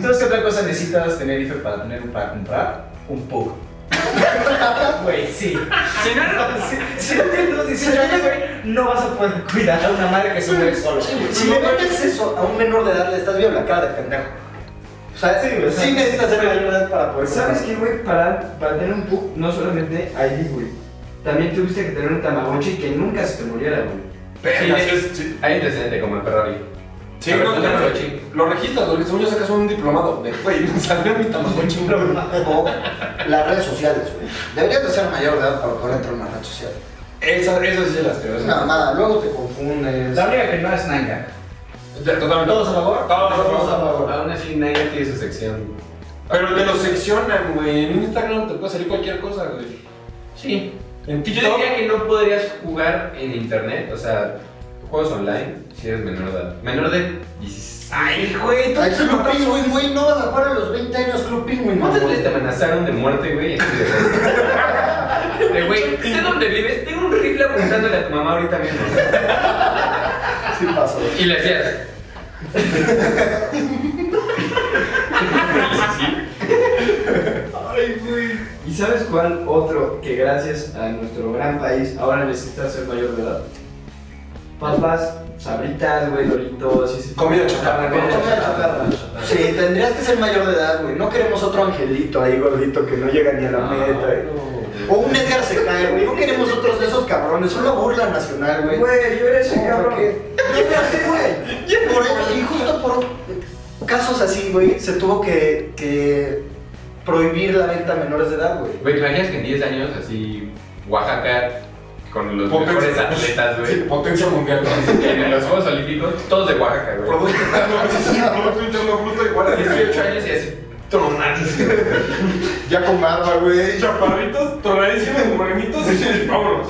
¿Sabes qué otra cosa necesitas tener IFE para tener para comprar? Un Pug. Güey, sí. Si no, no, si, si no tienes los 18 años, güey, no vas a poder cuidar a una madre que se mueve sola. Si le metes eso a un menor de edad, le estás viendo la cara de pendejo. O sea, Sí, sí, o sea, necesitas ser mayor de edad para poder ¿Sabes qué, güey? Para, para tener un PUC, no solamente ID, güey. También tuviste que tener un Tamagotchi que nunca se te muriera, güey. Verga, Sí, es- sí. Hay antecedente como el Ferrari. Sí, A ver, no, tu no, no, Tamagotchi. lo registras, porque según yo sacas un diplomado. De, güey, me salió mi Tamagotchi. O las redes sociales, güey. Deberías de ser mayor de edad para poder entrar a una red social. Esas, esas sí las creo. Es una mamada, luego te confundes. La única que no es Nanga. Totalmente. ¿Todos a favor? Todos a Todos a favor. Aún así, nadie tiene su sección. Pero te lo seccionan, güey. En Instagram te puede salir cualquier cosa, güey. Sí. En Yo diría que no podrías jugar en internet, o sea, juegos online, si eres menor de edad. Menor de 16. Ay, güey. Ay, Club Penguin, güey, no vas a jugar a los 20 años Club Penguin, ¿Cuántas veces te amenazaron de muerte, güey? De güey, sé dónde vives, tengo un rifle apuntándole a tu mamá ahorita mismo. Sí pasó. Y le hacías. ¿Y sabes cuál otro que gracias a nuestro gran país ahora necesita ser mayor de edad? Papas, sabritas, güey, doritos y Comida chatarra, Comida chatarra. Sí, tendrías que ser mayor de edad, güey. No queremos otro angelito ahí gordito que no llega ni a la meta. eh. O un Edgar se cae, güey. No queremos otros de esos cabrones. Son la burla nacional, güey. Güey, yo era ese cabrón. porque- Yo me hace, güey. Por eso, y justo por casos así, güey, se tuvo que, que prohibir la venta a menores de edad, güey. Güey, ¿te imaginas que en 10 años, así, Oaxaca, con los Potencia. mejores atletas, Sí, güey, potencia mundial. güey. en los Juegos Olímpicos, todos de Oaxaca, güey. Producto interno bruto igual a 18 años y así, tronadísimo. Ya con barba, güey. Chaparritos, tronadísimos, morenitos y vámonos.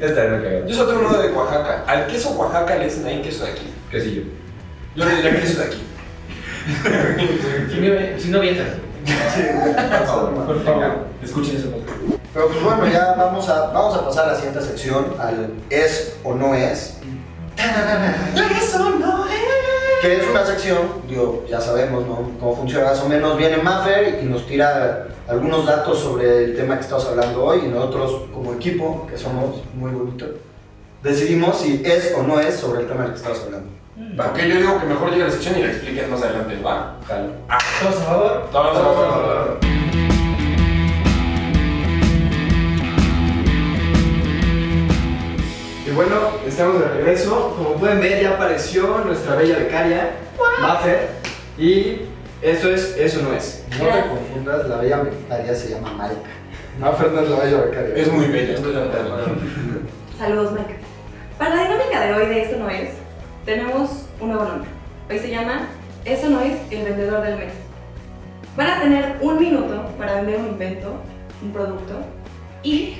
Esta no. Yo solo tengo uno de Oaxaca. Al queso Oaxaca le dicen ahí queso de aquí. ¿Qué sí yo? Yo le diría queso de aquí. Si, me, si no vienes. Por favor, por favor. Escuchen podcast. Pero pues bueno, ya vamos a, vamos a pasar a la siguiente sección, al es o no es. Eso no es. Que es una sección, digo, ya sabemos ¿no? cómo funciona más o menos. Viene Maffer y nos tira algunos datos sobre el tema que estamos hablando hoy y nosotros como equipo, que somos muy bonitos, decidimos si es o no es sobre el tema del que estamos hablando. Va, Ok, yo digo que mejor llegue a la sección y la expliquen más adelante, ¿va? Jalo. ¿Todos a favor? Todos a favor. Y bueno, estamos de regreso. Como pueden ver, ya apareció nuestra bella becaria, Maffer. Y eso es, eso no es. No te confundas, la bella becaria se llama Mike. Maffer no es la bella becaria. Es muy bella. Saludos, Mike. Para la dinámica de hoy de Esto No Es, tenemos un nuevo nombre. Hoy se llama Eso No Es el Vendedor del Mes. Van a tener un minuto para vender un invento, un producto, y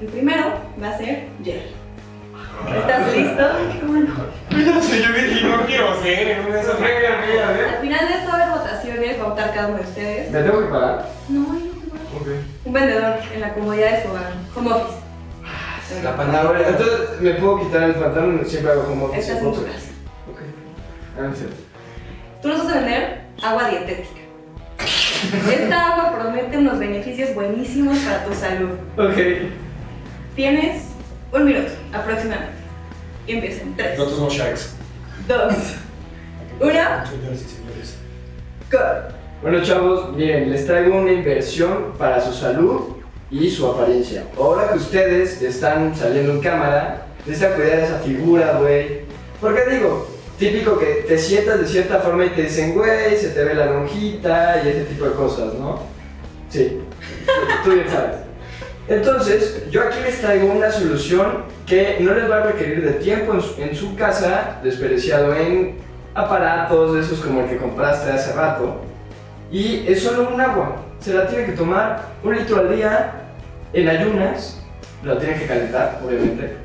el primero va a ser Jerry. ¿Estás listo? ¿Cómo no? Sé, yo dije, no quiero ser en una de esas Al final de esta haber votaciones, va a votar cada uno de ustedes. ¿Me tengo que pagar? No, yo no te voy a- Ok. Un vendedor en la comodidad de su hogar. Home office. La palabra. entonces me puedo quitar el pantalón, siempre hago como en tu casa. Ok. Ah, no. Tú nos vas a vender agua dietética. Esta agua promete unos beneficios buenísimos para tu salud. Ok. Tienes un minuto aproximadamente. Y empieza en 3, Nosotros somos Sharks. 2, 1, Señores y señores. go. Bueno chavos, miren, les traigo una inversión para su salud y su apariencia. Ahora que ustedes están saliendo en cámara, necesitan cuidar esa figura, güey. Porque digo, típico que te sientas de cierta forma y te dicen, güey, se te ve la lonjita y ese tipo de cosas, ¿no? Sí, tú bien sabes. Entonces, yo aquí les traigo una solución que no les va a requerir de tiempo en su, en su casa, desperdiciado en aparatos de esos como el que compraste hace rato. Y es solo un agua. Se la tiene que tomar un litro al día en ayunas. La tiene que calentar, obviamente.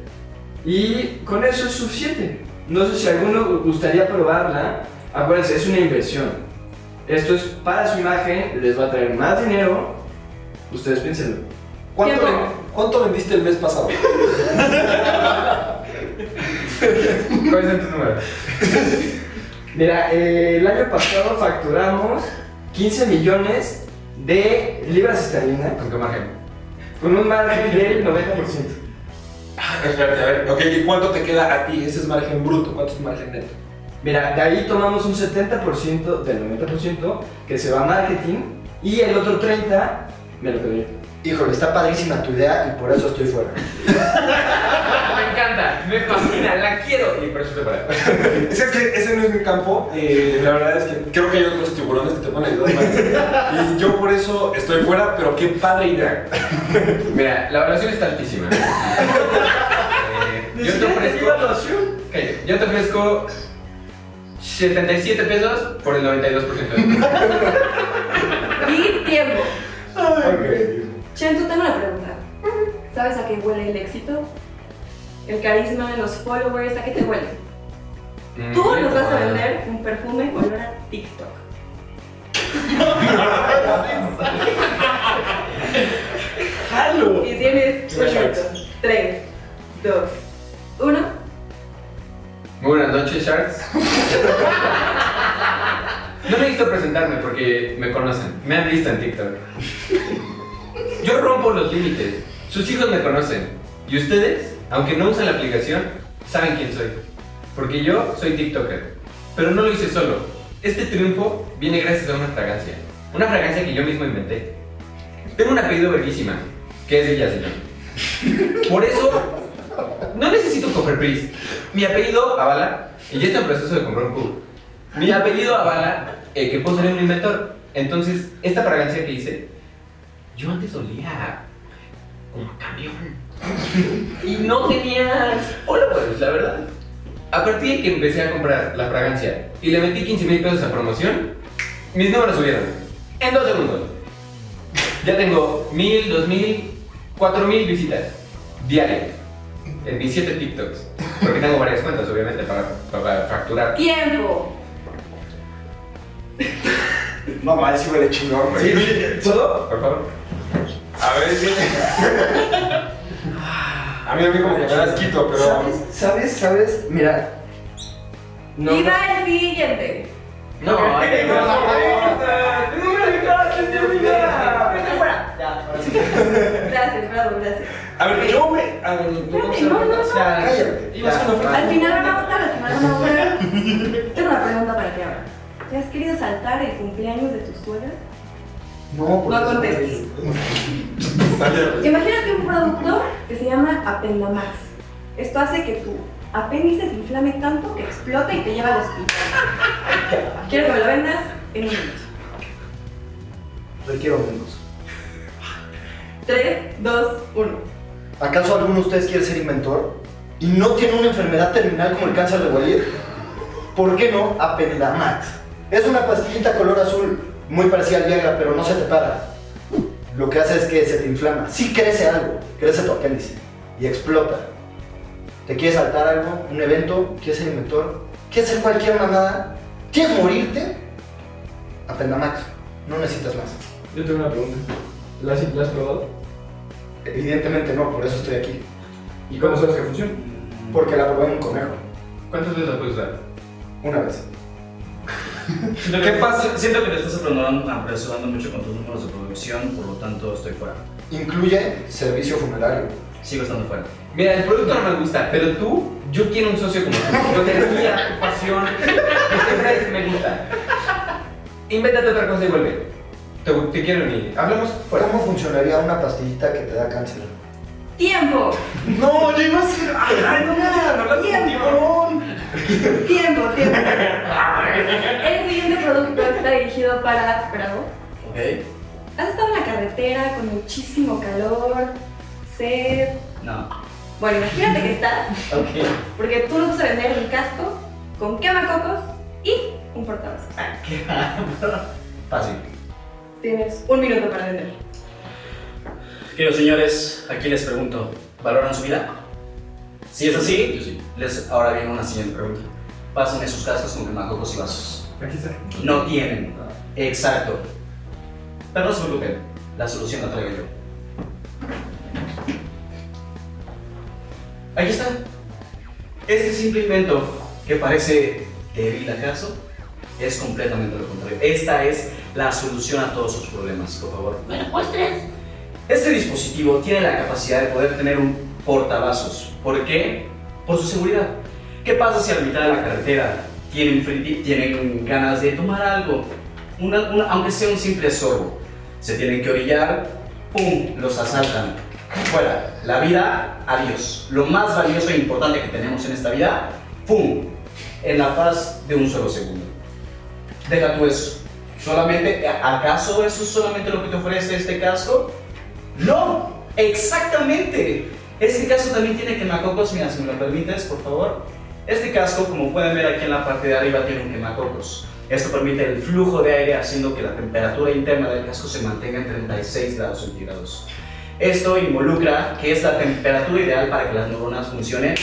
Y con eso es suficiente. No sé si alguno gustaría probarla. Acuérdense, es una inversión. Esto es para su imagen, les va a traer más dinero. Ustedes piénsenlo. ¿Cuánto, Tiempo. ven- ¿Cuánto vendiste el mes pasado? ¿Cuáles son tus números? Mira, eh, el año pasado facturamos 15 millones de libras esterlinas ¿Con qué margen? con un margen del 90%. Espérate, a ver. Ok, ¿y cuánto te queda a ti? Ese es margen bruto. ¿Cuánto es margen neto? Mira, de ahí tomamos un 70% del 90% que se va a marketing y el otro 30% me lo quedo yo. Híjole, está padrísima tu idea y por eso estoy fuera. Me encanta, me fascina, la quiero. Y por eso estoy para. Ese, es que ese no es mi campo. eh, la verdad es que creo que hay otros tiburones que te pueden ayudar más. Y yo por eso estoy fuera, pero qué padre idea. Mira, la evaluación está altísima. Eh, yo te ofrezco. Cállate, Yo te ofrezco 77 pesos por el 92% de Y tiempo. Chento, tengo una pregunta. ¿Sabes a qué huele el éxito? El carisma, los followers, ¿a qué te huele? Mm, Tú nos vas a vender un perfume olor a TikTok. ¡Jalo! Y tienes un minuto. 3, 2, 1. Muy buenas noches, Sharks. No necesito presentarme porque me conocen. Me han visto en TikTok. Yo rompo los límites. Sus hijos me conocen. Y ustedes, aunque no usan la aplicación, saben quién soy. Porque yo soy TikToker. Pero no lo hice solo. Este triunfo viene gracias a una fragancia. Una fragancia que yo mismo inventé. Tengo un apellido verguísima, que es Villaseñor. Por eso, no necesito Cofepris. Mi apellido avala, y ya está en proceso de comprar un cubo. Mi apellido avala eh, que puedo ser un inventor. Entonces, esta fragancia que hice, yo antes olía como a camión. Y no tenía followers, la verdad. A partir de que empecé a comprar la fragancia y le metí 15 mil pesos a promoción, mis números subieron. En dos segundos. Ya tengo mil, dos mil, cuatro mil visitas diarias en mis 7 TikToks. Porque tengo varias cuentas, obviamente, para, para facturar. Tiempo. No mal, sí huele chingón, güey. ¿Puedo? Por favor. A ver, sí. A mí, a mí como que me das quito, pero. ¿Sabes? ¿Sabes? ¿Sabes? Mira. No. y va el siguiente. No, ay, no, ¡No sí. Gracias, bravo, gracias. A ver, yo me. A ver, no, no, no. Cállate. Al final van a votar, al final van a votar. Tengo una pregunta para ti ahora. ¿Te has querido saltar el cumpleaños de tu suegra? No, porque No contestes. Imagínate un producto que se llama Apendamax. Esto hace que tu apéndice se inflame tanto que explota y te lleva al hospital. Quiero que me lo vendas en un minuto. Requiero menos. 3, 2, 1. ¿Acaso alguno de ustedes quiere ser inventor y no tiene una enfermedad terminal como el cáncer de Walid? ¿Por qué no Apendamax? Es una pastillita color azul, muy parecida al Viagra, pero no se te para. Lo que hace es que se te inflama. Sí crece algo, crece tu apéndice y explota. ¿Te quieres saltar algo? ¿Un evento? ¿Quieres ser inventor? ¿Quieres hacer cualquier mamada? ¿Quieres morirte? Apendamax. No necesitas más. Yo tengo una pregunta. ¿La has, la has probado? Evidentemente no, por eso estoy aquí. ¿Y cómo sabes que funciona? Porque la probé en un conejo. ¿Cuántas veces la puedes usar? Una vez. Siento que, pasa? Siento que te estás apresurando, apresurando mucho con tus números de producción, por lo tanto estoy fuera. Incluye servicio funerario. Sigo estando fuera. Mira, el producto no me gusta, pero tú, yo quiero un socio como tú. Con energía, pasión, que siempre me gusta. Invéntate otra cosa y vuelve. Te, te quiero ni. Hablamos fuera. ¿Cómo funcionaría una pastillita que te da cáncer? ¡Tiempo! No, yo iba a ser. ¡Ay, no me hablar Tiempo. tiburón! ¡Tiempo, tiempo! El siguiente producto está dirigido para Bravo. ¿Ok? ¿Has estado en la carretera con muchísimo calor, sed? No. Bueno, imagínate que estás, Ok. porque tú nos vas a vender un casco con quemacocos y un portavasos. Fácil. Tienes un minuto para vender. Queridos señores, aquí les pregunto, ¿valoran su vida? Si es así, sí. les, ahora viene una siguiente pregunta. Pásenme sus cascos con quemacocos y vasos. Aquí está. No tienen. Exacto. Pero no se preocupen, la solución la traigo yo. Aquí está. Este simple invento que parece débil acaso es completamente lo contrario. Esta es la solución a todos sus problemas, por favor. Bueno, pues tres. Este dispositivo tiene la capacidad de poder tener un portavasos. ¿Por qué? Por su seguridad. ¿Qué pasa si a la mitad de la carretera tienen, tienen ganas de tomar algo? Una- una- aunque sea un simple sorbo. Se tienen que orillar, ¡pum! Los asaltan. Fuera. La vida, adiós. Lo más valioso e importante que tenemos en esta vida, ¡pum! En la paz de un solo segundo. Deja tú eso. Solamente, ¿acaso eso es solamente lo que te ofrece este casco? No, exactamente. Este casco también tiene quemacocos, mira, si me lo permites, por favor. Este casco, como pueden ver aquí en la parte de arriba, tiene un quemacocos. Esto permite el flujo de aire haciendo que la temperatura interna del casco se mantenga en 36 grados centígrados. Esto involucra que es la temperatura ideal para que las neuronas funcionen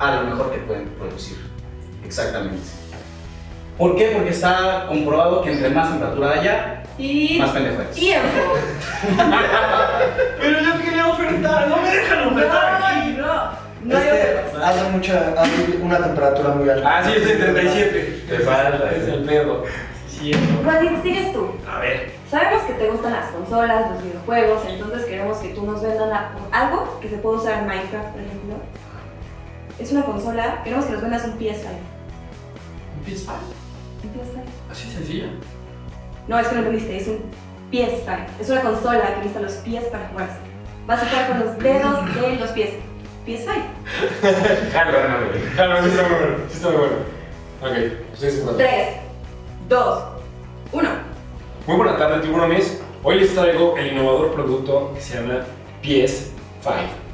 a lo mejor que pueden producir. Exactamente. ¿Por qué? Porque está comprobado que entre más temperatura haya, Y. más pendejo eres. ¡Tiempo! Pero yo quería ofertar, no me dejan ofertar aquí. No, no, no hay Este. Hace, mucha, hace una temperatura muy alta. Ah, sí, es de 37. Te falta. Es el pedo. Sí, Rodin, sigues tú. A ver. Sabemos que te gustan las consolas, los videojuegos, entonces queremos que tú nos vendas la- algo que se pueda usar en Minecraft, por ejemplo. Es una consola, queremos que nos vendas un PS5. ¿Empieza? ¿Un PS5? Así sencilla. No, es que no entendiste, es un PS5. Es una consola que necesita los pies para jugarse. Vas a jugar con los dedos de los pies. PS5. Jalo, jalo, jalo, sí está muy bueno. Sí está muy bueno. Ok, ustedes se cuentan. 3, 2, 1. Muy buena tarde, tiburones. Hoy les traigo el innovador producto que se llama PS5.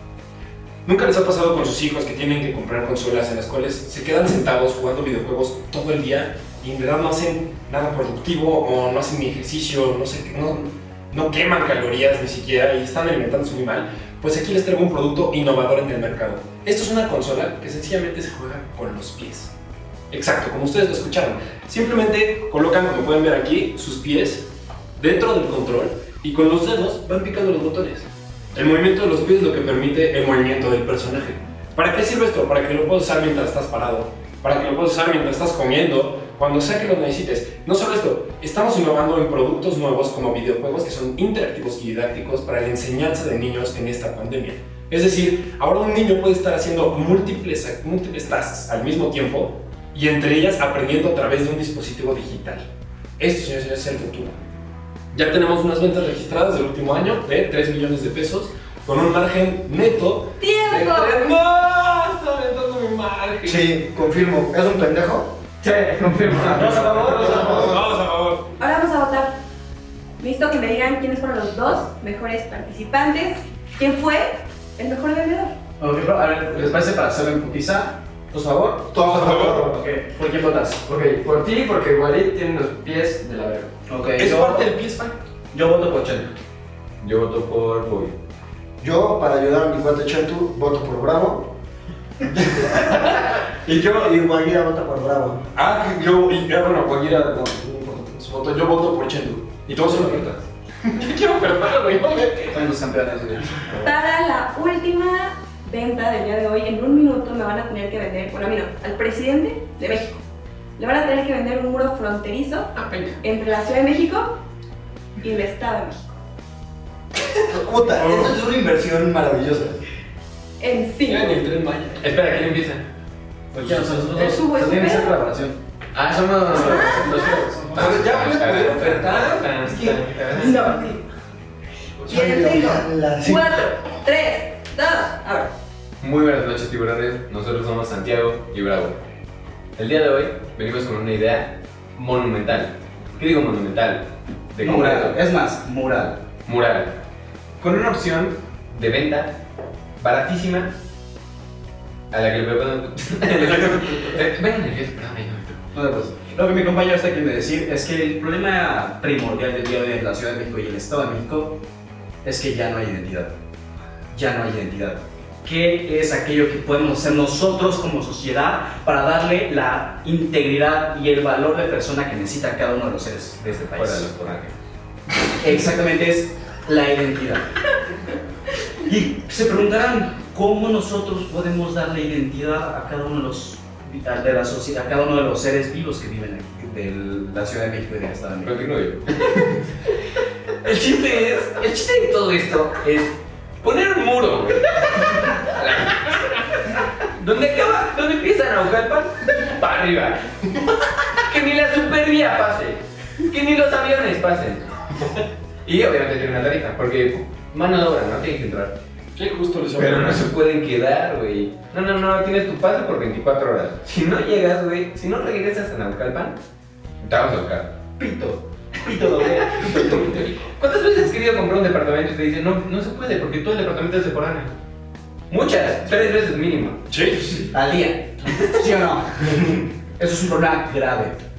¿Nunca les ha pasado con sus hijos que tienen que comprar consolas en las cuales se quedan sentados jugando videojuegos todo el día y en verdad no hacen nada productivo o no hacen ni ejercicio, no, sé, no, no queman calorías ni siquiera y están alimentándose muy mal? Pues aquí les traigo un producto innovador en el mercado. Esto es una consola que sencillamente se juega con los pies. Exacto, como ustedes lo escucharon. Simplemente colocan, como pueden ver aquí, sus pies dentro del control y con los dedos van picando los botones. El movimiento de los pies es lo que permite el movimiento del personaje. ¿Para qué sirve esto? Para que lo puedas usar mientras estás parado, para que lo puedas usar mientras estás comiendo cuando sea que lo necesites. No solo esto, estamos innovando en productos nuevos como videojuegos que son interactivos y didácticos para la enseñanza de niños en esta pandemia. Es decir, ahora un niño puede estar haciendo múltiples, múltiples tasks al mismo tiempo y entre ellas aprendiendo a través de un dispositivo digital. Esto, señores, y señores, es el futuro. Ya tenemos unas ventas registradas del último año de 3 millones de pesos con un margen neto de ¡Tiempo! 3... ¡No! Está aumentando mi margen. Sí, confirmo. ¿Es un pendejo? Sí, confirmo. ¿Dos a favor? ¿Dos a favor? Vamos a favor. Ahora vamos a votar. Necesito que me digan quiénes fueron los dos mejores participantes. ¿Quién fue el mejor vendedor? Ok, bro, a ver, ¿les parece para hacerlo en putiza? ¿Dos a favor? Todos a favor. Ok, ¿por quién votas? Ok, por ti, porque Walid tiene los pies de la verga. Ok, Es yo, parte del PS5. yo voto por Chelo. Yo voto por Bobby. Yo, para ayudar a mi cuate Chetu, voto por Bravo. y yo, y Guaguira vota por Bravo. Ah, que yo, y, ah, bueno, cualquiera, no, no importa su voto, yo voto por Chendu. Y todos son ofertas. Yo quiero ofertar, güey. Son los campeones, güey. Para la última venta del día de hoy, en un minuto me van a tener que vender, bueno, a mí no, al presidente de México. Le van a tener que vender un muro fronterizo Ah, entre la Ciudad de México y el Estado de México. Puta, esa es una inversión maravillosa. En sí. Ya en el tren Maya. Espera, ¿quién empieza? Pues ya, nosotros Es su hueso. colaboración. Ah, somos los Pero ya puedes poder ofertar. No. Y en la- sí. cuatro, tres, dos, ahora. Muy buenas noches, tiburones. Nosotros somos Santiago y Bravo. El día de hoy venimos con una idea monumental. ¿Qué digo monumental? De Mural. Es más, mural. Mural. Con una opción de venta baratísima a la que le. Eh, Vengan, nervioso, perdón, lo que mi compañero está queriendo decir es que el problema primordial del día de hoy en la Ciudad de México y el Estado de México es que ya no hay identidad. Ya no hay identidad. ¿Qué es aquello que podemos hacer nosotros como sociedad para darle la integridad y el valor de persona que necesita cada uno de los seres de este país? Fuera de los corajes. Exactamente es la identidad. Y se preguntarán cómo nosotros podemos darle identidad a cada uno de los a- de la sociedad, a cada uno de los seres vivos que viven aquí, de la Ciudad de México y del Estado de México. Continúo yo. El chiste es, el chiste de todo esto es poner un muro, güey. Donde acaba, donde empieza Naucalpan, para arriba. Que ni la supervía pase, que ni los aviones pasen. Y obviamente tiene una tarifa, porque mano de obra, no tiene que entrar. Qué justo les Pero no se pueden quedar, güey. No, no, no, tienes tu pase por 24 horas. Si no llegas, güey, si no regresas a Naucalpan, te vamos a buscar. Pito, pito doble. ¿Cuántas veces has querido comprar un departamento y te dicen, no, no se puede porque todo el departamento es de foráneo? Muchas, tres veces mínimo. Sí, sí. al día. ¿Sí o no? Eso es un problema grave.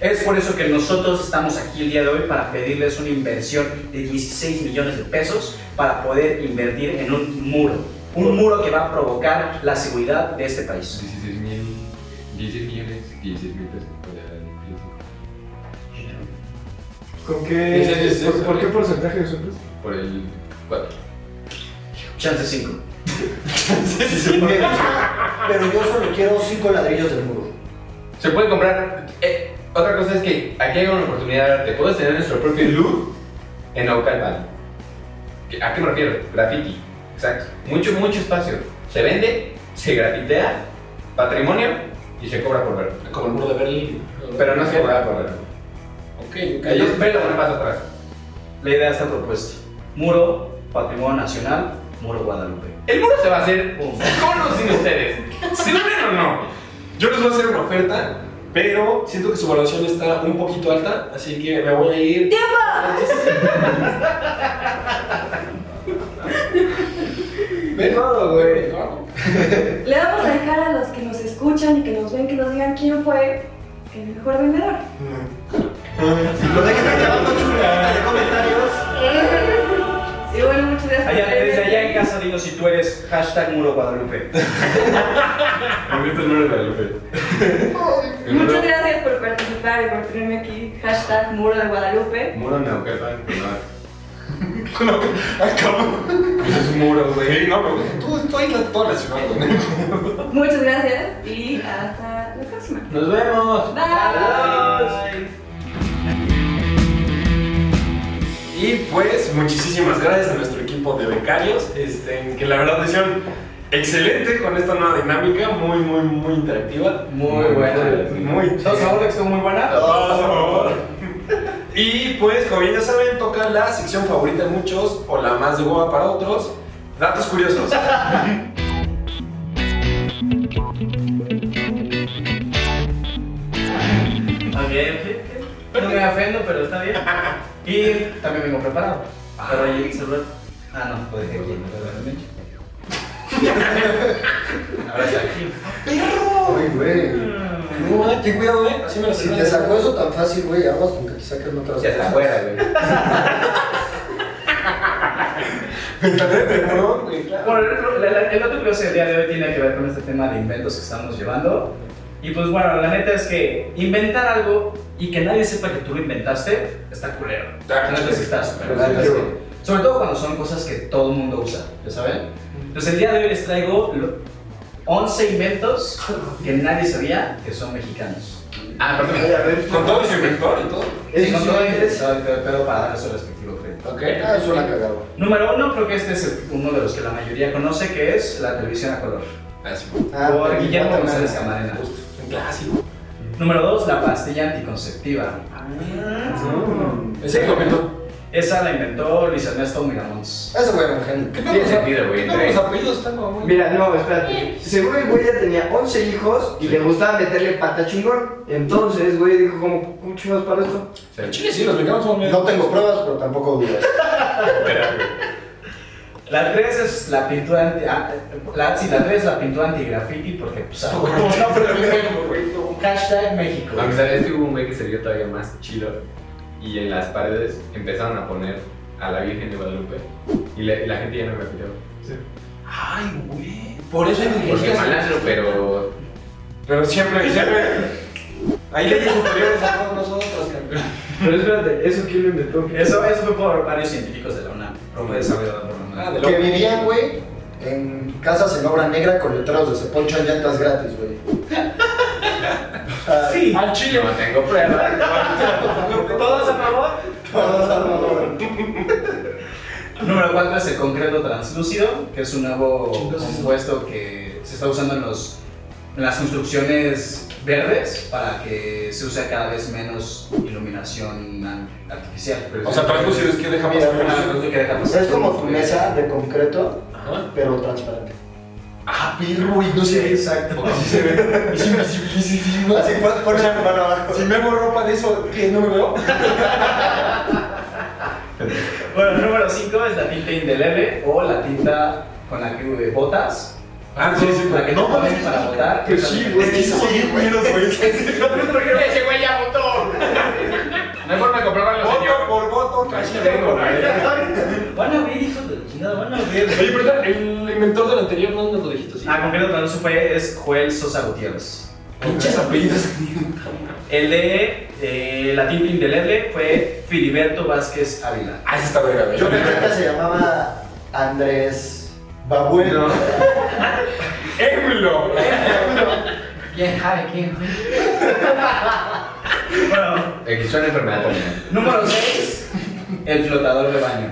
Es por eso que nosotros estamos aquí el día de hoy para pedirles una inversión de 16 millones de pesos para poder invertir en un muro. Un muro que va a provocar la seguridad de este país. 16 mil, 16 millones, 16 mil pesos. ¿Con qué? es- ¿Por, por qué porcentaje de sueldos? Por el 4. Chance 5. Pero yo solo quiero cinco ladrillos del muro. Se puede comprar. Otra cosa es que aquí hay una oportunidad de. Puedes tener nuestro propio look en Naucalpan. ¿Qué- ¿A qué me refiero? Graffiti. Exacto. Mucho, mucho espacio. Se vende, se grafitea, patrimonio y se cobra por ver. Como el muro de Berlín. Pero no se cobra por ver. Ok, ok. Ellos ven un paso atrás. La idea está propuesta. Muro, patrimonio nacional, muro Guadalupe. El muro se va a hacer con o sin ustedes. ¿Se unen o no? Yo les voy a hacer una oferta, pero siento que su valoración está un poquito alta, así que me voy a ir. Ven, Todo, güey. ¿no? Le vamos a dejar a los que nos escuchan y que nos ven que nos digan quién fue el mejor vendedor. Lo dejen aquí abajo en su cajita de comentarios. Y bueno, muchas gracias. Allá, por desde allá en casa, dinos si tú eres hashtag muro Guadalupe. Muchas gracias por participar y por tenerme aquí. Hashtag Muro de Guadalupe. Muro Naucalpan. no. Cabrón. Es un muro, güey. Sí, no, pero tú, tú aíslas toda la ciudad, güey. Muchas gracias y hasta la próxima. Nos vemos. Bye. Y pues, muchísimas gracias a nuestro equipo de becarios, este, que la verdad hicieron excelente con esta nueva dinámica, muy, muy, muy interactiva. Muy buena. Muy ¿Todos que estuvo muy buena? Todos a favor. Y pues, como bien ya saben, toca la sección favorita de muchos o la más de hueva para otros, datos curiosos. Ok, ok. No me ofendo, pero está bien. Y también vengo preparado. Pero ahí el celular. Ah, no, lo dejé aquí. Ahora está aquí. Uy, güey. No, ten cuidado, eh. Así me lo Si te sacó eso tan fácil, güey, aguas con que te saquen otras Ya cosas. afuera, güey. Perdón, güey, claro. Bueno, el, el- el dato curioso del día de hoy tiene que ver con este tema de inventos que estamos llevando. Y pues bueno, la neta es que inventar algo y que nadie sepa que tú lo inventaste está culero. Ah, La neta está súper mal. Sobre todo cuando son cosas que todo el mundo usa, ¿ya saben? Entonces el día de hoy les traigo lo- 11 inventos que nadie sabía que son mexicanos. Ah, ver, Con todo su inventor y todo. Sí, Eso con todo el pedo para darle su respectivo crédito. Ok. Ah, suena cagado. Número uno, creo que este es el- uno de los que la mayoría conoce, que es la televisión a color. Así. Ah, Por pero Guillermo no, González no, no. Un clásico. Número dos, la pastilla anticonceptiva. Ese momento. Esa la inventó Luis Ernesto Miramons. Ese güey era un genio. ¿Qué Tiene sentido, güey. ¿Qué tal los apellidos están como muy- Mira, no, espérate. Seguro el güey ya tenía 11 hijos y le gustaba meterle pata chingón. Entonces, güey, dijo como, ¿cómo chingados para esto? Chile sí, los mexicanos son No tengo pruebas, pero tampoco dudas. La tres es la pintura anti... ah, la, sí, la tres es la pintura anti-graffiti porque pues... No, pero no, güey, no. Hashtag México. Aunque sabes que hubo un güey que se vio todavía más chido y en las paredes empezaron a poner a la Virgen de Guadalupe y, la- y la gente ya no me pidió. Ay, güey. Por eso hay Porque malandro, pero Pero siempre, siempre. Hay leyes superiores a todos nosotros, campeón. Pero espérate, ¿eso quién lo inventó? Eso, eso fue por varios científicos de la UNAM. La Ah, Que vivían, güey, en casas en obra negra con letreros de se ponchan llantas gratis, güey. Ah, Sí. Al Chile. no tengo pruebas. ¿Todos a favor? todos a favor. Número 4 es el concreto translúcido, que es un nuevo compuesto que se está usando en, los, en las construcciones verdes para que se use cada vez menos iluminación ar- artificial. O sea, translúcido es que deja pasar. Es como tu mesa de concreto, Ajá. pero transparente. Ah, perro, güey, no se ve. Exacto. Sí se ve. Es invisibilísimo. Así pon- pones la mano abajo. Si me hago ropa de eso, ¿qué? ¿No me veo? Bueno, número 5 es la tinta indeleble o la tinta con la que botas. Ah, sí, sí, La que no mames. para botar. Pues sí, güey. Es que son bien buenos, güey. Ese güey ya votó. No hay forma de comprobarlo, Voto por voto, casi tengo, güey. Van a ver, hijos de la chingada, van a ver. Oye, pero el inventor del anterior, ¿no nos lo dijiste? Ah, concreto translúcido fue es Joel Sosa Gutiérrez. Pinches apellidos. El de eh, la tinta indeleble fue Filiberto Vázquez Ávila. Ah, ese está verga, güey. Yo pensé que se llamaba Andrés Babuel. No. ¡Émulo! ¿Quién sabe quién? bueno, Eh, que suena enfermedad también. número 6, el flotador de baño.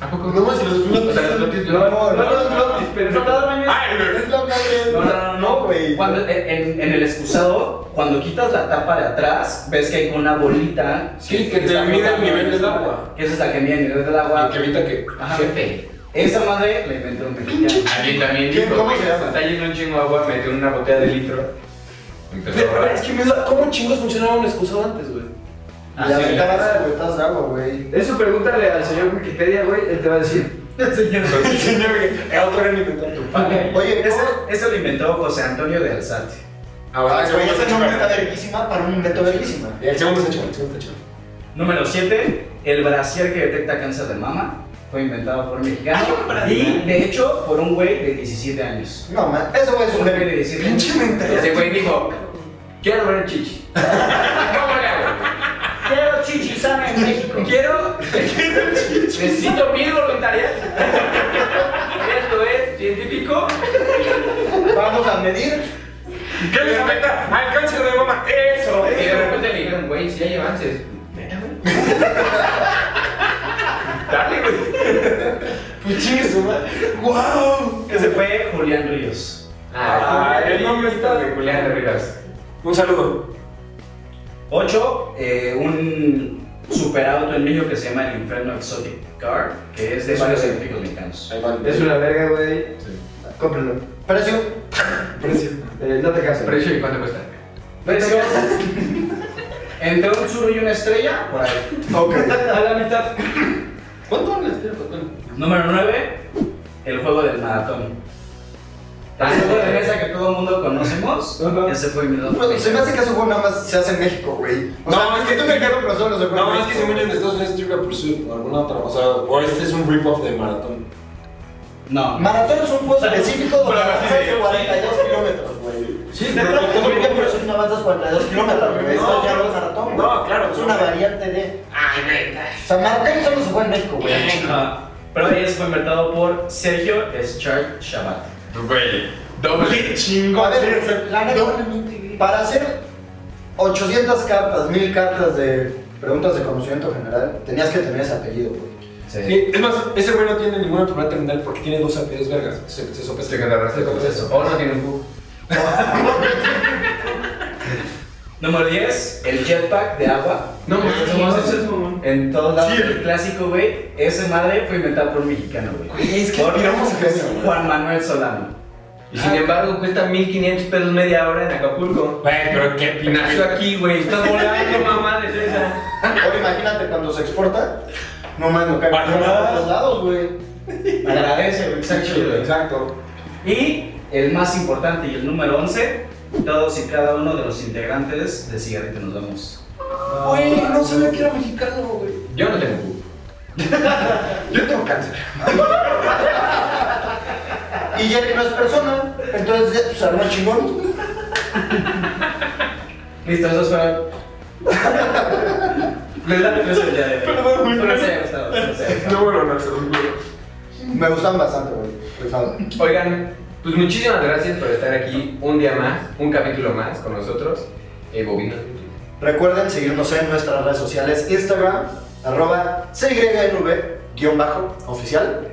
¿A poco? No más si los sea, los flotis No, no, no, no, El flotador de baño es. Es lo que No, no, no, no, güey. Cuando, en, en el excusado, cuando quitas la tapa de atrás, ves que hay una bolita. Sí, que te mide el nivel del agua. Que esa es la que mide el nivel del agua. Y que evita que. Ajá. Jefe. Esa madre la inventó un mexicano. Alguien también dijo, ¿Cómo se llama? está yendo un chingo de agua, metió una botella de litro. Empezó a es que me da. ¿Cómo chingos funcionaba un excusado antes, güey? Ah, Y sí, aventabas cubetas de agua, güey. Eso pregúntale al señor Wikipedia, güey, él te va a decir. Señor. El señor que. El autor era inventor tu padre. Oye, Ese, ¿cómo? ese lo inventó José Antonio de Alzate. Ah, bueno, Ah, el güey, está nombre está verguísima para un invento verguísima. El segundo está chido, el segundo está chido. Número 7, el brasier que detecta cáncer de mama. Fue inventado por un mexicano. y de hecho, por un güey de 17 años. No, man, eso güey es Un un güey de genio. 17 Pinche años. mentalidad. Ese güey dijo, quiero ver chichi. ¿Cómo le hago? Quiero chichis. sana en México. Quiero. Necesito mil voluntarias. Esto es científico. Vamos a medir. ¿Qué les afecta? Al cáncer de mama. Eso. Y de repente le dijeron, güey, si hay avances. Neta, güey. Dale, güey. Pues chingue su madre. ¡Wow! Ese fue Julián Ríos. Ah, Ay, el nombre está- de Julián Rivas. Un saludo. 8. un superauto en México que se llama el Inferno Exotic Car, que es de varios científicos mexicanos. Es una verga, güey. Cómprenlo. Precio. Precio. Eh, no te cases. ¿Precio y cuánto cuesta? Precio. Entre un sur y una estrella, por ahí. Ok. A la mitad. ¿Cuánto les tiro? Número 9. El juego del maratón. El juego de mesa que todo el mundo conocemos. Ajá. Ese fue mi Bueno, se me hace que ese juego nada más se hace en México, güey. O No, sea, es que tú me quedo pero solo se juega No, en es que según en Estados Unidos Trivial Pursuit o alguna otra. O sea, o este es un rip-off de Maratón. No. Maratón es un juego específico donde Pero avanzas así de- 42 kilómetros, güey. Sí, Pursuit no avanzas 42 kilómetros, güey. Esto ya no es maratón. No, claro, Es una variante de. Ay, güey. O sea, maratón solo se juega en México, güey. Ajá. Pero ese fue inventado por Sergio Schart Shabat. Güey, doble. Chingón. Para hacer 800 cartas, 1000 cartas de preguntas de conocimiento general, tenías que tener ese apellido, güey. Sí, es más, ese güey no tiene ninguna enfermedad terminal porque tiene dos apellidos vergas. Se, se sopesa. Se agarraste con eso. O no tiene un bug. Número 10, el jetpack de agua. No, mamón. En todos lados, Sí. el clásico, güey. Ese madre fue inventado por un mexicano, güey. Es que Por aspiramos a eso. Juan Manuel Solano. Y sin embargo, cuesta 1500 pesos media hora en Acapulco. Güey, pero qué nació aquí, güey. Estás volando, mamá de César. Ahora imagínate cuando se exporta, no más no cae Para todos lados, güey. Agradece, güey. Güey. Exacto. Y el más importante y el número 11, todos y cada uno de los integrantes de Cigarrito nos vamos. Güey, no sabía que era mexicano, güey. Yo no tengo bug. Yo tengo cáncer. Y Jerry no es persona, entonces pues, se arma chingón. Listo, esos fueron. ¿Verdad? No es de. Perdón. No, bueno, no. Me gustan bastante, güey. Oigan, pues muchísimas gracias por estar aquí un día más, un capítulo más con nosotros. Eh, Bobina. Recuerden seguirnos en nuestras redes sociales, Instagram, arroba CYNV, guion bajo, oficial.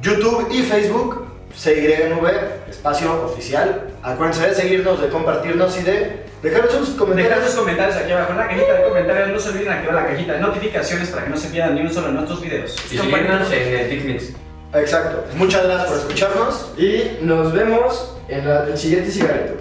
YouTube y Facebook, CYNV, espacio oficial. Acuérdense de seguirnos, de compartirnos y de dejar sus Dejar comentarios. sus comentarios aquí abajo en la cajita de comentarios. No se olviden activar la cajita de notificaciones para que no se pierdan ni uno solo de nuestros videos. Y síguenos en el. Exacto. Muchas gracias por escucharnos. Y nos vemos en la- el siguiente cigarrito.